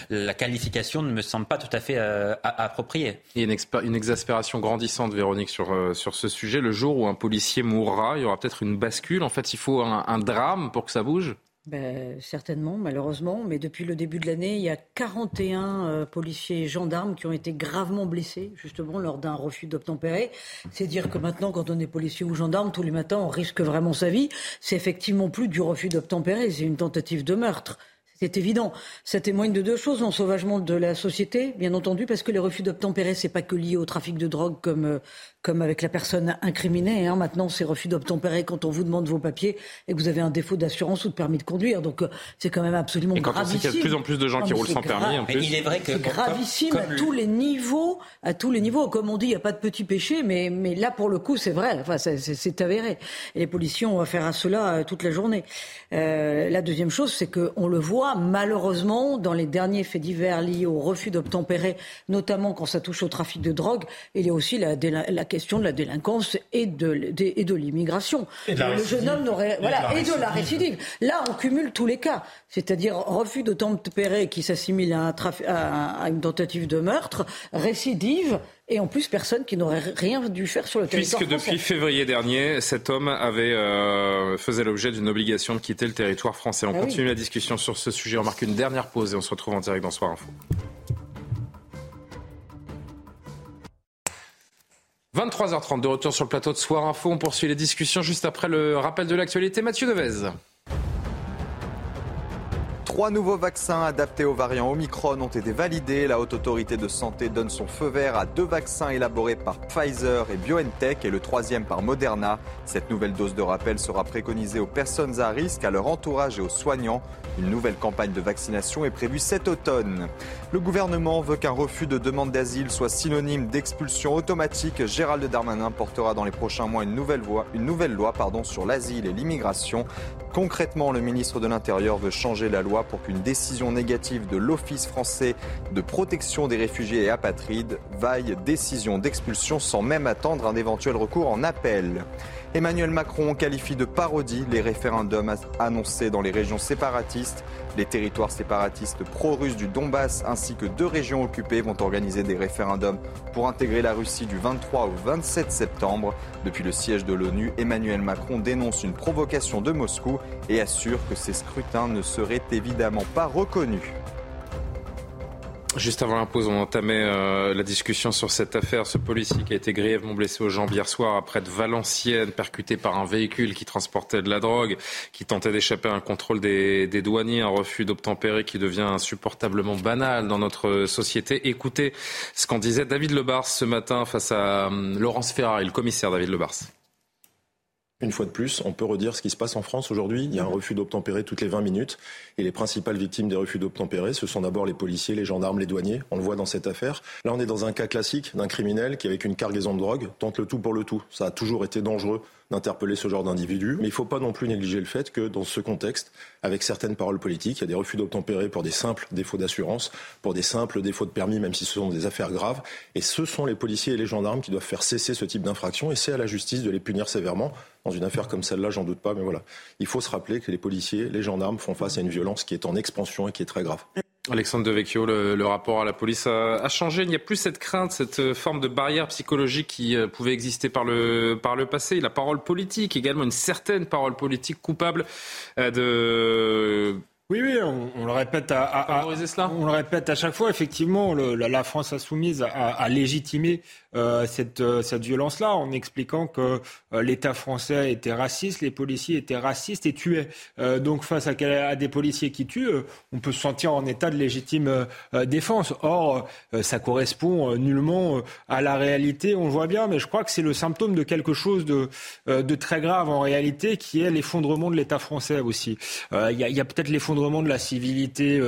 F: la, qualification ne me semble pas tout à fait euh, appropriée.
A: Il y a une, exaspération grandissante, Véronique, sur, euh, sur ce sujet. Le jour où un policier mourra, il y aura peut-être une bascule. En fait, il faut un drame pour que ça bouge
G: ben, certainement, malheureusement, mais depuis le début de l'année, il y a 41 euh, policiers et gendarmes qui ont été gravement blessés, justement, lors d'un refus d'obtempérer. C'est dire que maintenant, quand on est policier ou gendarme, tous les matins, on risque vraiment sa vie. C'est effectivement plus du refus d'obtempérer, c'est une tentative de meurtre. C'est évident. Ça témoigne de deux choses l'ensauvagement de la société, bien entendu, parce que les refus d'obtempérer, c'est pas que lié au trafic de drogue comme euh, comme avec la personne incriminée. Hein. Maintenant, c'est refus d'obtempérer quand on vous demande vos papiers et que vous avez un défaut d'assurance ou de permis de conduire. Donc, euh, c'est quand même absolument et quand
A: gravissime. On sait qu'il y a de plus en plus de gens qui roulent sans permis. En plus.
F: il est vrai que
G: c'est gravissime à tous les niveaux. À tous les niveaux, comme on dit, il n'y a pas de petit péché, mais mais là pour le coup, c'est vrai. Enfin, c'est avéré. Et les policiers ont affaire à cela euh, toute la journée. Euh, la deuxième chose, c'est qu'on le voit malheureusement dans les derniers faits divers liés au refus d'obtempérer, notamment quand ça touche au trafic de drogue. Il y a aussi la, la question de la délinquance et de, et de l'immigration. Le jeune homme n'aurait. Voilà, et de la récidive. Là, on cumule tous les cas. C'est-à-dire refus de tempérer qui s'assimile à, à, une tentative de meurtre, récidive et en plus personne qui n'aurait rien dû faire sur le territoire
A: Puisque depuis février dernier, cet homme avait euh, faisait l'objet d'une obligation de quitter le territoire français. On ah continue la discussion sur ce sujet. On marque une dernière pause et on se retrouve en direct dans Soir Info. 23h30 de retour sur le plateau de Soir Info. On poursuit les discussions juste après le rappel de l'actualité. Mathieu Devez.
B: Trois nouveaux vaccins adaptés aux variants Omicron ont été validés. La Haute Autorité de Santé donne son feu vert à deux vaccins élaborés par Pfizer et BioNTech et le troisième par Moderna. Cette nouvelle dose de rappel sera préconisée aux personnes à risque, à leur entourage et aux soignants. Une nouvelle campagne de vaccination est prévue cet automne. Le gouvernement veut qu'un refus de demande d'asile soit synonyme d'expulsion automatique. Gérald Darmanin portera dans les prochains mois une nouvelle, une nouvelle loi pardon, sur l'asile et l'immigration. Concrètement, le ministre de l'Intérieur veut changer la loi pour qu'une décision négative de l'Office français de protection des réfugiés et apatrides vaille décision d'expulsion sans même attendre un éventuel recours en appel. Emmanuel Macron qualifie de parodie les référendums annoncés dans les régions séparatistes. Les territoires séparatistes pro-russes du Donbass ainsi que deux régions occupées vont organiser des référendums pour intégrer la Russie du 23 au 27 septembre. Depuis le siège de l'ONU, Emmanuel Macron dénonce une provocation de Moscou et assure que ces scrutins ne seraient évidemment pas reconnus.
A: Juste avant la pause, on entamait euh, la discussion sur cette affaire. Ce policier qui a été grièvement blessé aux jambes hier soir après de Valenciennes, percuté par un véhicule qui transportait de la drogue, qui tentait d'échapper à un contrôle des, des douaniers, un refus d'obtempérer qui devient insupportablement banal dans notre société. Écoutez ce qu'en disait David Lebars ce matin face à euh, Laurence Ferrari, le commissaire David Lebars.
Y: Une fois de plus, on peut redire ce qui se passe en France aujourd'hui. Il y a un refus d'obtempérer toutes les 20 minutes. Et les principales victimes des refus d'obtempérer, ce sont d'abord les policiers, les gendarmes, les douaniers. On le voit dans cette affaire. Là, on est dans un cas classique d'un criminel qui, avec une cargaison de drogue, tente le tout pour le tout. Ça a toujours été dangereux d'interpeller ce genre d'individu. Mais il ne faut pas non plus négliger le fait que dans ce contexte, avec certaines paroles politiques, il y a des refus d'obtempérer pour des simples défauts d'assurance, pour des simples défauts de permis, même si ce sont des affaires graves. Et ce sont les policiers et les gendarmes qui doivent faire cesser ce type d'infraction. Et c'est à la justice de les punir sévèrement. Dans une affaire comme celle-là, j'en doute pas, mais voilà. Il faut se rappeler que les policiers, les gendarmes font face à une violence qui est en expansion et qui est très grave.
A: Alexandre Devecchio, le, le rapport à la police a, changé. Il n'y a plus cette crainte, cette forme de barrière psychologique qui euh, pouvait exister par le, par le passé. La parole politique, également une certaine parole politique coupable euh, de
H: oui, oui, on, le répète à, on le répète à chaque fois. Effectivement, la, France insoumise a, légitimé euh, cette, euh, cette violence-là en expliquant que euh, l'État français était raciste, les policiers étaient racistes et tuaient. donc face à, des policiers qui tuent, on peut se sentir en état de légitime défense. Or, ça correspond nullement à la réalité, on le voit bien, mais je crois que c'est le symptôme de quelque chose de, de très grave en réalité, qui est l'effondrement de l'État français aussi. Il y a, a peut-être l'effondrement de la civilité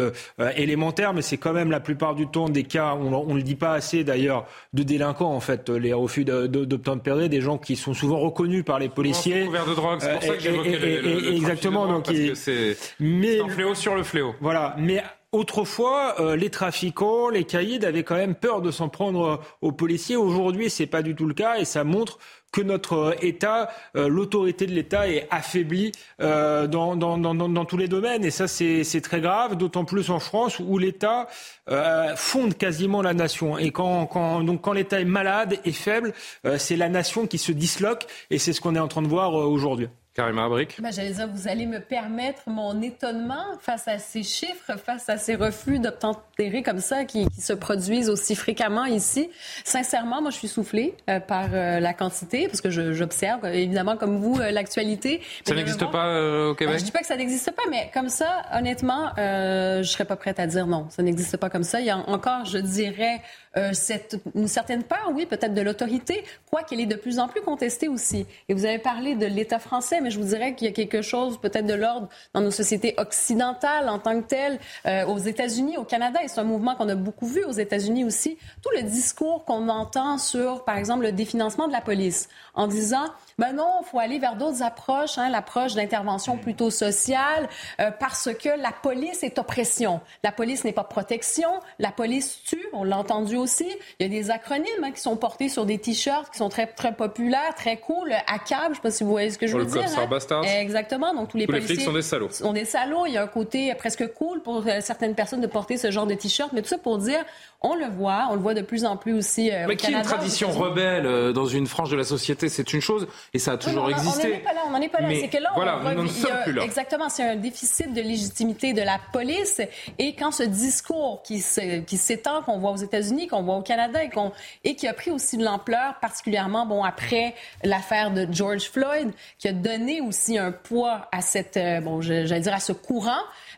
H: élémentaire, mais c'est quand même la plupart du temps des cas, on ne le dit pas assez d'ailleurs, de délinquants en fait les refus d'obtempérer, des gens qui sont souvent reconnus par les policiers.
A: Couvert de drogue, c'est pour ça que j'évoquais
H: le, Exactement, donc
A: c'est un fléau sur le fléau.
H: Voilà, mais Autrefois, euh, les trafiquants, les caïds avaient quand même peur de s'en prendre euh, aux policiers. Aujourd'hui, c'est pas du tout le cas et ça montre que notre euh, État, l'autorité de l'État est affaiblie dans, tous les domaines. Et ça, c'est très grave, d'autant plus en France où l'État fonde quasiment la nation. Et quand, quand l'État est malade et faible, c'est la nation qui se disloque. Et c'est ce qu'on est en train de voir aujourd'hui.
A: Karima Abric.
J: Ben, J'allais dire, vous allez me permettre mon étonnement face à ces chiffres, face à ces refus d'obtempérer comme ça qui, qui, se produisent aussi fréquemment ici. Sincèrement, moi, je suis soufflée euh, par euh, la quantité, parce que j'observe, évidemment, comme vous, euh, l'actualité.
A: Ça n'existe pas au Québec?
J: je dis pas que ça n'existe pas, mais comme ça, honnêtement, je serais pas prête à dire non. Ça n'existe pas comme ça. Il y a encore, je dirais, cette, une certaine part, oui, peut-être de l'autorité, quoiqu'elle est de plus en plus contestée aussi. Et vous avez parlé de l'État français, mais je vous dirais qu'il y a quelque chose peut-être de l'ordre dans nos sociétés occidentales en tant que telles, euh, aux États-Unis, au Canada, et c'est un mouvement qu'on a beaucoup vu aux États-Unis aussi, tout le discours qu'on entend sur, par exemple, le définancement de la police, en disant ben non, il faut aller vers d'autres approches, hein, l'approche d'intervention plutôt sociale, euh, parce que la police est oppression. La police n'est pas protection. La police tue, on l'a entendu aussi. Il y a des acronymes hein, qui sont portés sur des t-shirts qui sont très, très populaires, très cool. À câble, je ne sais pas si vous voyez ce que je veux dire.
A: Chasseurs bastards.
J: Exactement. Donc tous les
A: tous
J: policiers
A: les flics sont des salauds.
J: Sont des salauds. Il y a un côté presque cool pour euh, certaines personnes de porter ce genre de t-shirt. Mais tout ça pour dire, on le voit, on le voit de plus en plus aussi euh,
A: Mais qui est une tradition rebelle euh, dans une frange de la société, c'est une chose, et ça a toujours
J: Oui, mais on-
A: existé.
J: On n'en est pas là, on n'en est pas là. C'est que là, on
A: voilà,
J: voit-
A: nous n'en
J: il y a-
A: sommes plus là.
J: Exactement, c'est un déficit de légitimité de la police. Et quand ce discours qui s'étend, qu'on voit aux États-Unis, qu'on voit au Canada, et, et qui a pris aussi de l'ampleur, particulièrement bon après l'affaire de George Floyd, qui a donné aussi un poids à cette, euh, bon, j'allais dire à ce courant.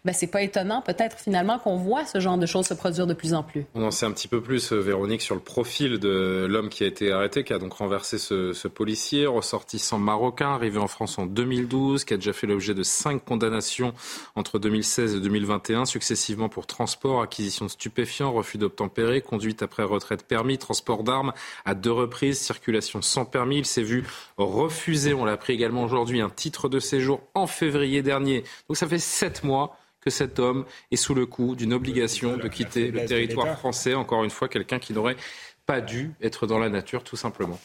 J: Ben, c'est pas étonnant peut-être finalement qu'on voit ce genre de choses se produire de plus en plus.
A: On en sait un petit peu plus, euh, Véronique, sur le profil de l'homme qui a été arrêté, qui a donc renversé ce, policier, ressortissant marocain, arrivé en France en 2012, qui a déjà fait l'objet de cinq condamnations entre 2016 et 2021, successivement pour transport, acquisition de stupéfiants, refus d'obtempérer, conduite après retraite permis, transport d'armes à deux reprises, circulation sans permis. Il s'est vu refuser, on l'a appris également aujourd'hui, un titre de séjour en février dernier. Donc ça fait sept mois que cet homme est sous le coup d'une obligation de quitter le territoire français. Encore une fois, quelqu'un qui n'aurait pas dû être dans la nature, tout simplement.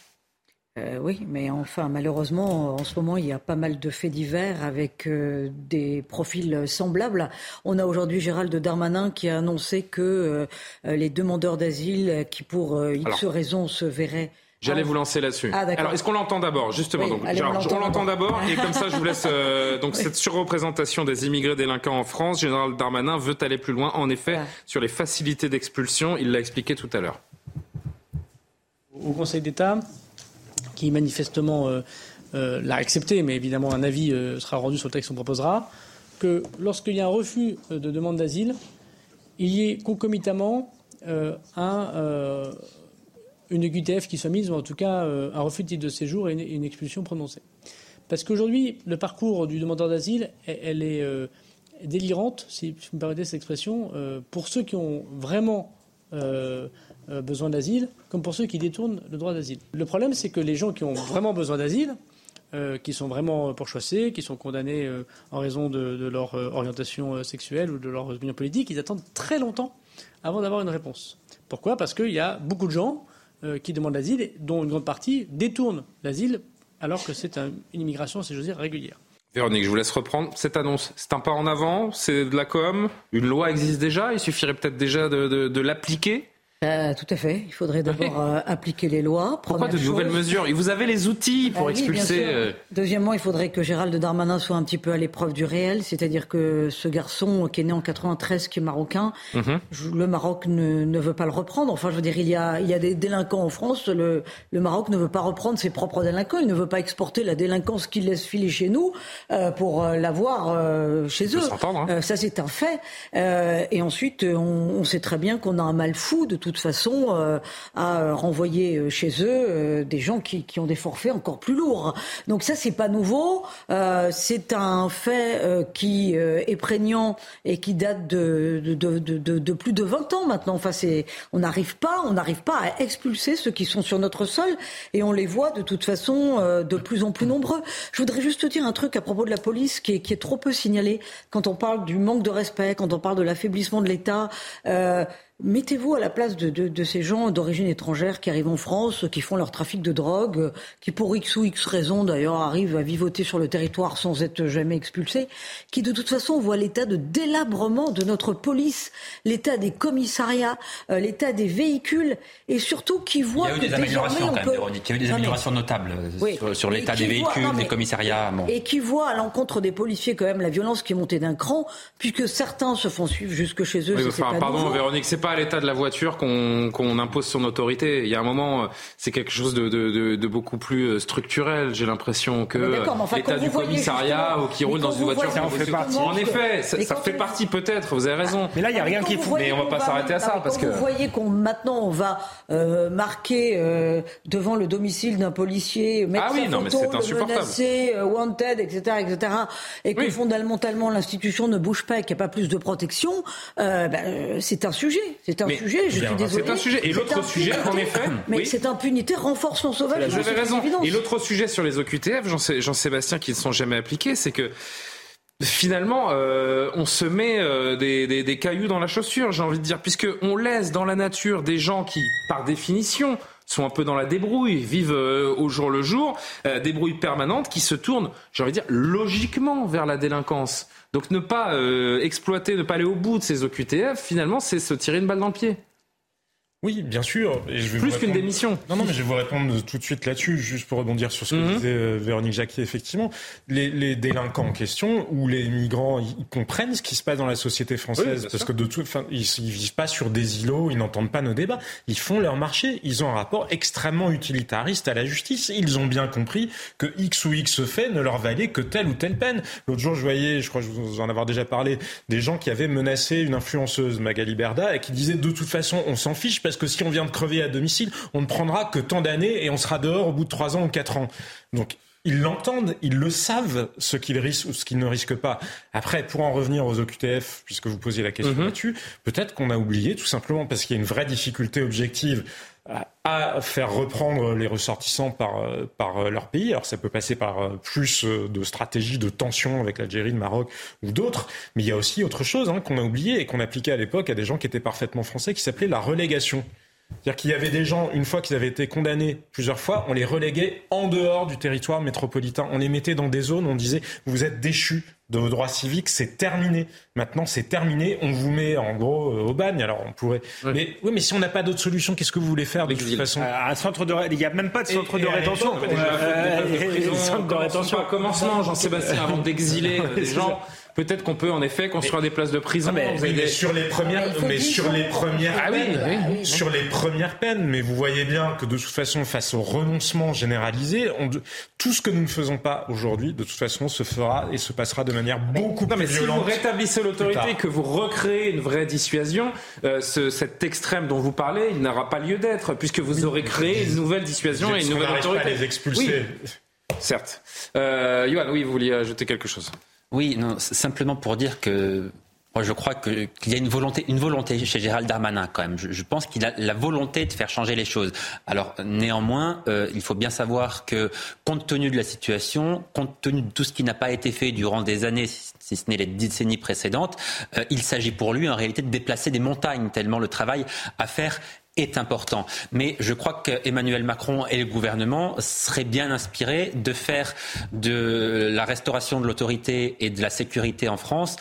G: Euh, oui, mais enfin, malheureusement, en ce moment, il y a pas mal de faits divers avec euh, des profils semblables. On a aujourd'hui Gérald Darmanin qui a annoncé que euh, les demandeurs d'asile qui, pour euh, X
A: Alors.
G: raisons, se verraient.
A: J'allais vous lancer là-dessus.
G: Ah.
A: Alors, est-ce qu'on l'entend d'abord, justement?
G: Oui,
A: donc,
G: allez, on l'entend
A: On l'entend d'abord, et comme ça, je vous laisse. euh, donc, cette surreprésentation des immigrés délinquants en France, Général Darmanin veut aller plus loin, en effet, sur les facilités d'expulsion. Il l'a expliqué tout à l'heure.
Z: au Conseil d'État, qui manifestement euh, euh, l'a accepté, mais évidemment un avis euh, sera rendu sur le texte qu'on proposera, que lorsqu'il y a un refus de demande d'asile, il y ait concomitamment euh, un, euh, une QTF qui soit mise, ou en tout cas euh, un refus de titre de séjour et une, expulsion prononcée. Parce qu'aujourd'hui, le parcours du demandeur d'asile, elle, est euh, délirante, si vous me permettez cette expression, euh, pour ceux qui ont vraiment besoin d'asile, comme pour ceux qui détournent le droit d'asile. Le problème, c'est que les gens qui ont vraiment besoin d'asile, qui sont vraiment pourchassés, qui sont condamnés en raison de, leur orientation sexuelle ou de leur opinion politique, ils attendent très longtemps avant d'avoir une réponse. Pourquoi? Parce qu'il y a beaucoup de gens euh, qui demandent l'asile, dont une grande partie détournent l'asile, alors que c'est un- une immigration, si j'ose dire, régulière.
A: Véronique, je vous laisse reprendre cette annonce. C'est un pas en avant, c'est de la com, une loi existe déjà, il suffirait peut-être déjà de l'appliquer.
G: Euh, tout à fait. Il faudrait d'abord euh, appliquer les lois.
A: Pourquoi de nouvelles
G: chose.
A: mesures Et vous avez les outils pour
G: Ah oui,
A: expulser. euh,
G: Deuxièmement, il faudrait que Gérald Darmanin soit un petit peu à l'épreuve du réel, c'est-à-dire que ce garçon qui est né en 93, qui est marocain,
A: mhm.
G: le Maroc ne, ne veut pas le reprendre. Enfin, je veux dire, il y a, il y a des délinquants en France. Le, le Maroc ne veut pas reprendre ses propres délinquants. Il ne veut pas exporter la délinquance qu'il laisse filer chez nous euh, pour l'avoir euh, chez eux.
A: hein.
G: Euh, ça, c'est un fait. Euh, et ensuite, on, on sait très bien qu'on a un mal fou, de toute façon, euh, à euh, renvoyer euh, chez eux euh, des gens qui, qui ont des forfaits encore plus lourds. Donc ça, c'est pas nouveau. Euh, c'est un fait euh, qui est prégnant et qui date de, de, de, de, plus de 20 ans maintenant. Enfin, c'est, on n'arrive pas, on n'arrive pas à expulser ceux qui sont sur notre sol et on les voit de toute façon de plus en plus nombreux. Je voudrais juste te dire un truc à propos de la police qui est, qui est trop peu signalé quand on parle du manque de respect, quand on parle de l'affaiblissement de l'État. Euh, Mettez-vous à la place de, de, de ces gens d'origine étrangère qui arrivent en France, qui font leur trafic de drogue, qui pour X ou X raisons d'ailleurs arrivent à vivoter sur le territoire sans être jamais expulsés, qui de toute façon voient l'état de délabrement de notre police, l'état des commissariats, euh, l'état des véhicules et surtout qui
F: Il y
G: voient
F: a eu
G: que
F: des
G: désormais
F: améliorations
G: on
F: quand même,
G: peut...
F: Il y a eu des
G: Non, mais-
F: améliorations notables euh,
G: Oui.
F: sur, l'état des
G: voit-
F: véhicules,
G: non, mais-
F: des commissariats. Bon.
G: Et qui voit à l'encontre des policiers quand même la violence qui est montée d'un cran, puisque certains se font suivre jusque chez eux.
A: Oui, enfin,
G: pas
A: pardon,
G: nouveau.
A: Véronique, c'est pas à l'état de la voiture qu'on qu'on impose son autorité. Il y a un moment, euh, c'est quelque chose de, de, de, de beaucoup plus euh, structurel. J'ai l'impression que
G: Mais d'accord, mais enfin,
A: l'état
G: quand
A: du commissariat ou qui
G: mais
A: roule dans une voiture.
G: voyez
A: qui roule
G: justement
A: dessus. En effet, ça,
G: Mais
A: ça fait partie peut-être. Vous avez raison.
Z: Mais là, il n'y a rien qui est fou.
A: Mais on va
G: qu'on
A: pas s'arrêter à ça
G: mais
A: parce que.
G: vous voyez qu'on maintenant on va euh, marquer euh, devant le domicile d'un policier, mettre
A: Ah oui,
G: sa
A: non, mais
G: photo,
A: c'est
G: le menacer, euh, wanted, etc., etc., et que
A: Oui.
G: fondamentalement l'institution ne bouge pas et qu'il n'y a pas plus de protection, euh, ben, euh, c'est un sujet. C'est un
A: Mais-
G: sujet. Je suis désolé.
A: c'est un sujet. Et l'autre sujet, en effet,
G: mais
A: oui.
G: cette impunité renforce son sauvage.
A: Vous avez raison. Et l'autre sujet sur les OQTF, Jean- Jean-Sébastien, qui ne sont jamais appliqués, c'est que finalement, euh, on se met euh, des, des- des cailloux dans la chaussure, j'ai envie de dire, puisque on laisse dans la nature des gens qui, par définition, sont un peu dans la débrouille, vivent euh, au jour le jour, euh, débrouille permanente qui se tourne, j'ai envie de dire, logiquement vers la délinquance. Donc ne pas euh, exploiter, ne pas aller au bout de ces OQTF, finalement, c'est se tirer une balle dans le pied.
I: Oui, bien sûr.
A: Et je vais Plus qu'une démission.
I: Non, non, mais je vais vous répondre tout de suite là-dessus, juste pour rebondir sur ce que mhm. disait euh, Véronique Jacquier. Effectivement, les, les, délinquants en question ou les migrants, ils comprennent ce qui se passe dans la société française parce que de toute, fin, ils, ils vivent pas sur des îlots, ils n'entendent pas nos débats. Ils font leur marché. Ils ont un rapport extrêmement utilitariste à la justice. Ils ont bien compris que X ou X fait ne leur valait que telle ou telle peine. L'autre jour, je voyais, je crois que vous en avoir déjà parlé, des gens qui avaient menacé une influenceuse, Magali Berda, et qui disaient de toute façon, on s'en fiche parce que si on vient de crever à domicile, on ne prendra que tant d'années et on sera dehors au bout de trois ans ou quatre ans. Donc ils l'entendent, ils le savent, ce qu'ils risquent ou ce qu'ils ne risquent pas. Après, pour en revenir aux OQTF, puisque vous posiez la question mhm. là-dessus, peut-être qu'on a oublié tout simplement parce qu'il y a une vraie difficulté objective à faire reprendre les ressortissants par, par leur pays. Alors ça peut passer par plus de stratégies de tension avec l'Algérie, le Maroc ou d'autres, mais il y a aussi autre chose hein, qu'on a oublié et qu'on appliquait à l'époque à des gens qui étaient parfaitement français, qui s'appelait la relégation. C'est-à-dire qu'il y avait des gens, une fois qu'ils avaient été condamnés plusieurs fois, on les reléguait en dehors du territoire métropolitain. On les mettait dans des zones, on disait, vous êtes déchus de vos droits civiques, c'est terminé. Maintenant, c'est terminé. On vous met en gros euh, au bagne. Alors, on pourrait. Mais oui, mais si on n'a pas d'autre solution, qu'est-ce que vous voulez faire de toute façon
H: Un centre de, il n'y a même pas de centre de rétention.
A: centre de rétention. Commencement, Jean-Sébastien, avant d'exiler des gens peut-être qu'on peut en effet construire des places de prison.
I: Ah, mais, sur les premières, mais sur les premières ah peines, sur les premières peines. Mais vous voyez bien que de toute façon, face au renoncement généralisé, on, tout ce que nous ne faisons pas aujourd'hui, de toute façon, se fera et se passera de manière beaucoup non, mais
A: Si
I: vous
A: rétablissez l'autorité, que vous recréez une vraie dissuasion, euh, ce, cet extrême dont vous parlez, il n'aura pas lieu d'être, puisque vous aurez créé une nouvelle dissuasion et une nouvelle autorité.
I: Pas les expulser.
A: Certes. Euh, Johan, oui, vous vouliez ajouter quelque chose
F: oui, non, simplement pour dire que je crois qu'il y a une volonté, une volonté chez Gérald Darmanin quand même. Je, pense qu'il a la volonté de faire changer les choses. Alors néanmoins, euh, il faut bien savoir que compte tenu de la situation, compte tenu de tout ce qui n'a pas été fait durant des années, si ce n'est les décennies précédentes, euh, il s'agit pour lui en réalité de déplacer des montagnes tellement le travail à faire est important. Mais je crois qu'Emmanuel Macron et le gouvernement seraient bien inspirés de faire de la restauration de l'autorité et de la sécurité en France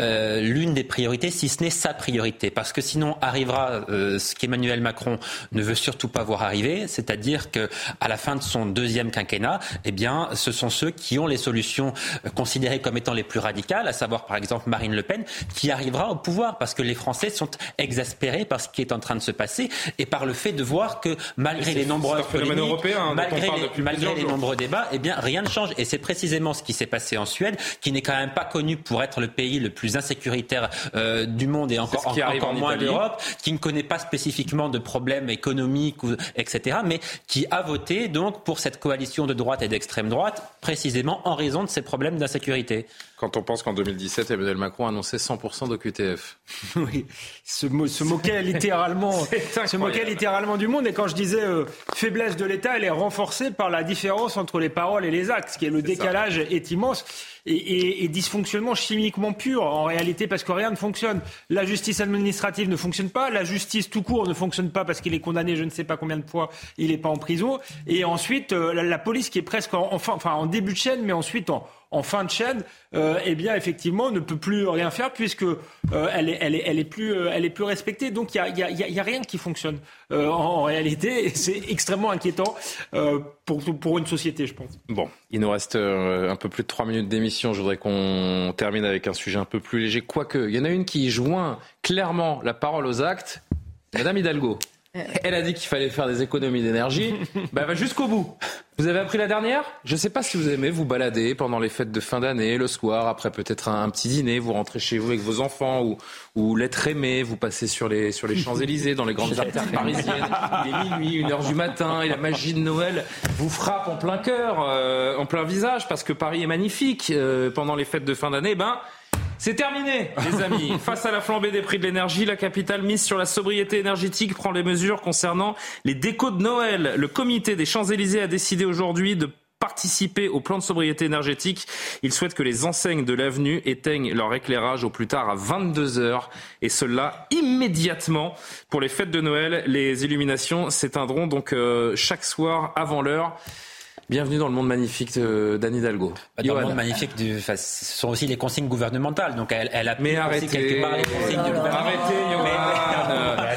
F: euh, l'une des priorités, si ce n'est sa priorité. Parce que sinon arrivera euh, ce qu'Emmanuel Macron ne veut surtout pas voir arriver, c'est-à-dire que la fin de son deuxième quinquennat, eh bien, ce sont ceux qui ont les solutions euh, considérées comme étant les plus radicales, à savoir par exemple Marine Le Pen, qui arrivera au pouvoir parce que les Français sont exaspérés par ce qui est en train de se passer et par le fait de voir que malgré les nombreux malgré, les, malgré les nombreux débats, eh bien rien ne change. Et c'est précisément ce qui s'est passé en Suède, qui n'est quand même pas connu pour être le pays le plus insécuritaire euh, du monde et encore, encore moins d'Europe, qui ne connaît pas spécifiquement de problèmes économiques, ou, etc., mais qui a voté donc pour cette coalition de droite et d'extrême droite, précisément en raison de ces problèmes d'insécurité.
A: Quand on pense qu'en 2017, Emmanuel Macron a annoncé 100% de QTF.
H: oui, se, moquait littéralement, se moquait littéralement du monde. Et quand je disais euh, faiblesse de l'État, elle est renforcée par la différence entre les paroles et les actes, qui est le décalage est immense. Et, et, dysfonctionnement chimiquement pur en réalité parce que rien ne fonctionne. La justice administrative ne fonctionne pas, la justice tout court ne fonctionne pas parce qu'il est condamné je ne sais pas combien de fois, il n'est pas en prison. Et ensuite euh, la, police qui est presque en, enfin, en début de chaîne mais ensuite en, fin de chaîne, euh, eh bien effectivement ne peut plus rien faire puisque euh, elle, est, elle, est, elle, est plus, euh, elle est plus respectée. Donc il n'y a, y a, y a, rien qui fonctionne en, en, réalité. C'est extrêmement inquiétant pour, pour une société, je pense.
A: Bon, il nous reste un peu plus de trois minutes d'émission. Je voudrais qu'on termine avec un sujet un peu plus léger. Quoique, il y en a une qui joint clairement la parole aux actes. Madame Hidalgo. Elle a dit qu'il fallait faire des économies d'énergie. bah, va jusqu'au bout. Vous avez appris la dernière? Je ne sais pas si vous aimez vous balader pendant les fêtes de fin d'année, le soir, après peut-être un, petit dîner, vous rentrez chez vous avec vos enfants ou, ou l'être aimé, vous passez sur les, sur les Champs-Élysées, dans les grandes artères parisiennes. Il est minuit, une heure du matin, et la magie de Noël vous frappe en plein cœur, euh, en plein visage, parce que Paris est magnifique. Euh, pendant les fêtes de fin d'année, ben c'est terminé, les amis. Face à la flambée des prix de l'énergie, la capitale mise sur la sobriété énergétique prend les mesures concernant les décos de Noël. Le comité des Champs-Élysées a décidé aujourd'hui de participer au plan de sobriété énergétique. Il souhaite que les enseignes de l'avenue éteignent leur éclairage au plus tard à 22 heures et cela immédiatement. Pour les fêtes de Noël, les illuminations s'éteindront donc euh, chaque soir avant l'heure. Bienvenue dans le monde magnifique d'Anne Hidalgo.
F: Bah, dans le monde magnifique, du, ce sont aussi les consignes gouvernementales. Donc elle, elle a
A: mais arrêtez, quelque part les consignes du gouvernement. Arrêtez, Johan.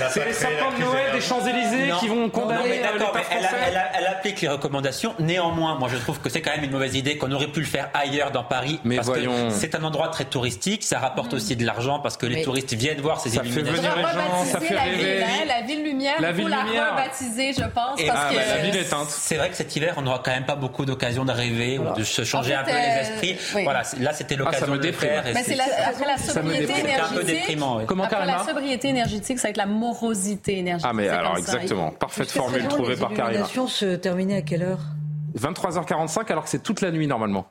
A: C'est les sapins de Noël des Champs-Élysées qui vont condamner non, non, mais
F: elle, elle, elle, applique les recommandations. Néanmoins, moi je trouve que c'est quand même une mauvaise idée qu'on aurait pu le faire ailleurs dans Paris.
A: Mais
F: parce
A: voyons.
F: que c'est un endroit très touristique. Ça rapporte aussi de l'argent parce que les mais touristes viennent voir ces
A: ça
F: illuminations.
A: Fait venir les gens, ça fait
J: la
A: rêver.
J: Ville, hein, la ville lumière,
A: la
J: il
A: ville
J: faut la
A: lumière.
J: rebaptiser, je pense.
A: Et
J: parce
A: ah,
J: que
A: bah, la ville éteinte.
F: C'est vrai que cet hiver, on n'aura quand même pas beaucoup d'occasions de rêver
J: voilà.
F: ou de se changer
J: en fait,
F: un peu
J: euh,
F: les esprits.
J: Oui.
F: Voilà, là c'était l'occasion
A: ah,
F: de le faire.
J: Mais c'est la, après la sobriété énergétique.
F: un peu déprimant. Oui.
A: Comment
J: après la sobriété énergétique, ça va être la morosité énergétique.
A: Ah mais alors exactement, parfaite formule trouvée par Karima.
G: illuminations se terminaient à quelle heure?
A: 23h45 alors que c'est toute la nuit normalement.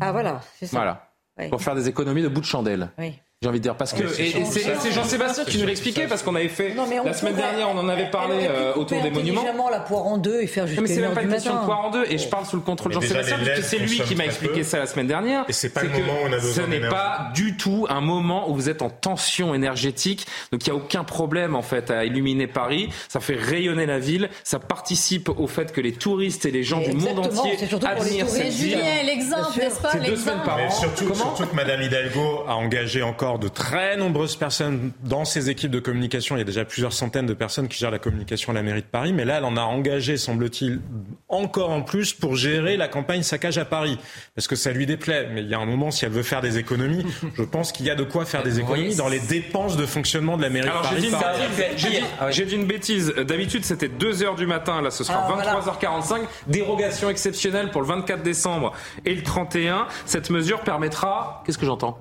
G: Ah voilà, c'est ça.
A: Voilà.
G: Oui.
A: Pour faire des économies de bout de chandelle.
G: Oui.
A: J'ai envie de dire parce que
I: c'est
A: et, et Jean-Sébastien qui nous l'expliquait parce qu'on avait fait
G: Non,
A: la semaine
G: pourrait-
A: dernière, on en avait parlé euh, autour des monuments.
G: la poire en deux et faire jusqu'à
A: Mais c'est même pas
G: du
A: une question de poire en deux et je parle sous le contrôle de Jean-Sébastien
I: les
A: puisque c'est lui qui m'a expliqué ça la semaine dernière.
I: Et c'est pas le
A: que
I: moment où on a
A: Ce
I: besoin
A: n'est
I: d'énergie.
A: pas du tout un moment où vous êtes en tension énergétique. Donc il n'y a aucun problème en fait à illuminer Paris. Ça fait rayonner la ville. Ça participe au fait que les touristes et les gens du monde entier
G: c'est surtout pour les
A: admirent cette ville.
J: Julien, l'exemple, n'est-ce pas
A: C'est deux semaines par
I: Mais
A: an.
I: surtout,
A: Comment
I: surtout que Madame Hidalgo a engagé encore de très nombreuses personnes dans ses équipes de communication. Il y a déjà plusieurs centaines de personnes qui gèrent la communication à la mairie de Paris. Mais là, elle en a engagé, semble-t-il, encore en plus pour gérer la campagne saccage à Paris. Parce que ça lui déplaît. Mais il y a un moment, si elle veut faire des économies, je pense qu'il y a de quoi faire des économies dans les dépenses de fonctionnement de la mairie
A: Alors
I: de
A: j'ai
I: Paris.
A: dit, une
I: par-
A: bêtise. J'ai dit-
F: Ah
A: j'ai dit une bêtise. D'habitude c'était 2h du matin, là ce sera
G: Ah, voilà.
A: 23h45. Dérogation exceptionnelle pour le 24 décembre et le 31. Cette mesure permettra... Qu'est-ce que j'entends?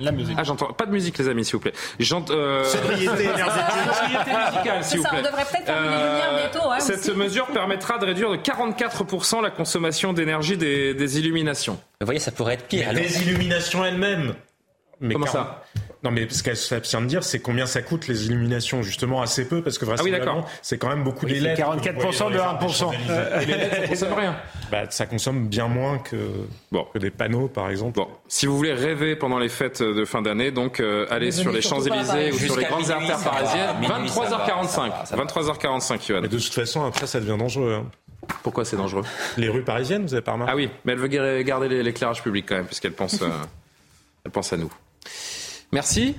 I: La musique.
A: Ah j'entends pas de musique les amis s'il vous plaît. J'entends... Euh...
I: Sobriété énergétique.
A: Sobriété musicale s'il vous
J: ça,
A: plaît.
J: on devrait peut-être fermer les lumières bientôt, hein,
A: Cette
J: aussi.
A: mesure permettra de réduire de 44% la consommation d'énergie des, des illuminations.
F: Vous voyez, ça pourrait être pire.
I: Mais
F: Alors,
I: des illuminations elles-mêmes. Mais
A: Comment
I: 40
A: ça
I: Non, mais ce qu'elle s'abstient de dire, c'est combien ça coûte les illuminations? Justement, assez peu, parce que
A: Ah oui,
I: vraisemblablement,
A: d'accord.
I: c'est quand même beaucoup
H: Oui,
I: d'élèves.
H: c'est
I: que vous
H: 44%
I: voyez
H: de
I: dans les arbres
H: 1%.
I: des
A: Et les LED ça consomme rien.
I: Bah, ça consomme bien moins que,
A: Bon.
I: que des panneaux, par exemple.
A: Bon, si vous voulez rêver pendant les fêtes de fin d'année, donc euh, allez sur les Champs-Élysées
G: Paris.
A: ou sur les grandes
F: minuit,
A: artères parisiennes.
F: Minuit, ça va,
A: 23h45.
F: ça va, ça va.
A: 23h45, Yoann.
I: Mais de toute façon, après, ça devient dangereux. hein.
A: Pourquoi c'est dangereux?
I: Les rues parisiennes, vous avez pas remarqué?
A: Ah oui, mais elle veut gar- garder l'é- l'éclairage public quand même, puisqu'elle pense, euh, elle pense à nous. Merci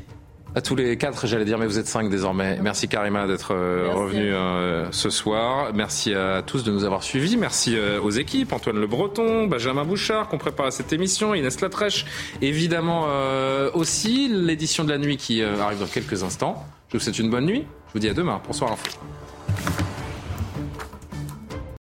A: à tous les quatre, j'allais dire, mais vous êtes cinq désormais. Merci Karima d'être euh, revenu euh, ce soir. Merci à tous de nous avoir suivis. Merci euh, aux équipes, Antoine Le Breton, Benjamin Bouchard, qu'on prépare à cette émission, Inès Latrèche, évidemment euh, aussi l'édition de la nuit qui arrive dans quelques instants. Je vous souhaite une bonne nuit. Je vous dis à demain. Bonsoir Info.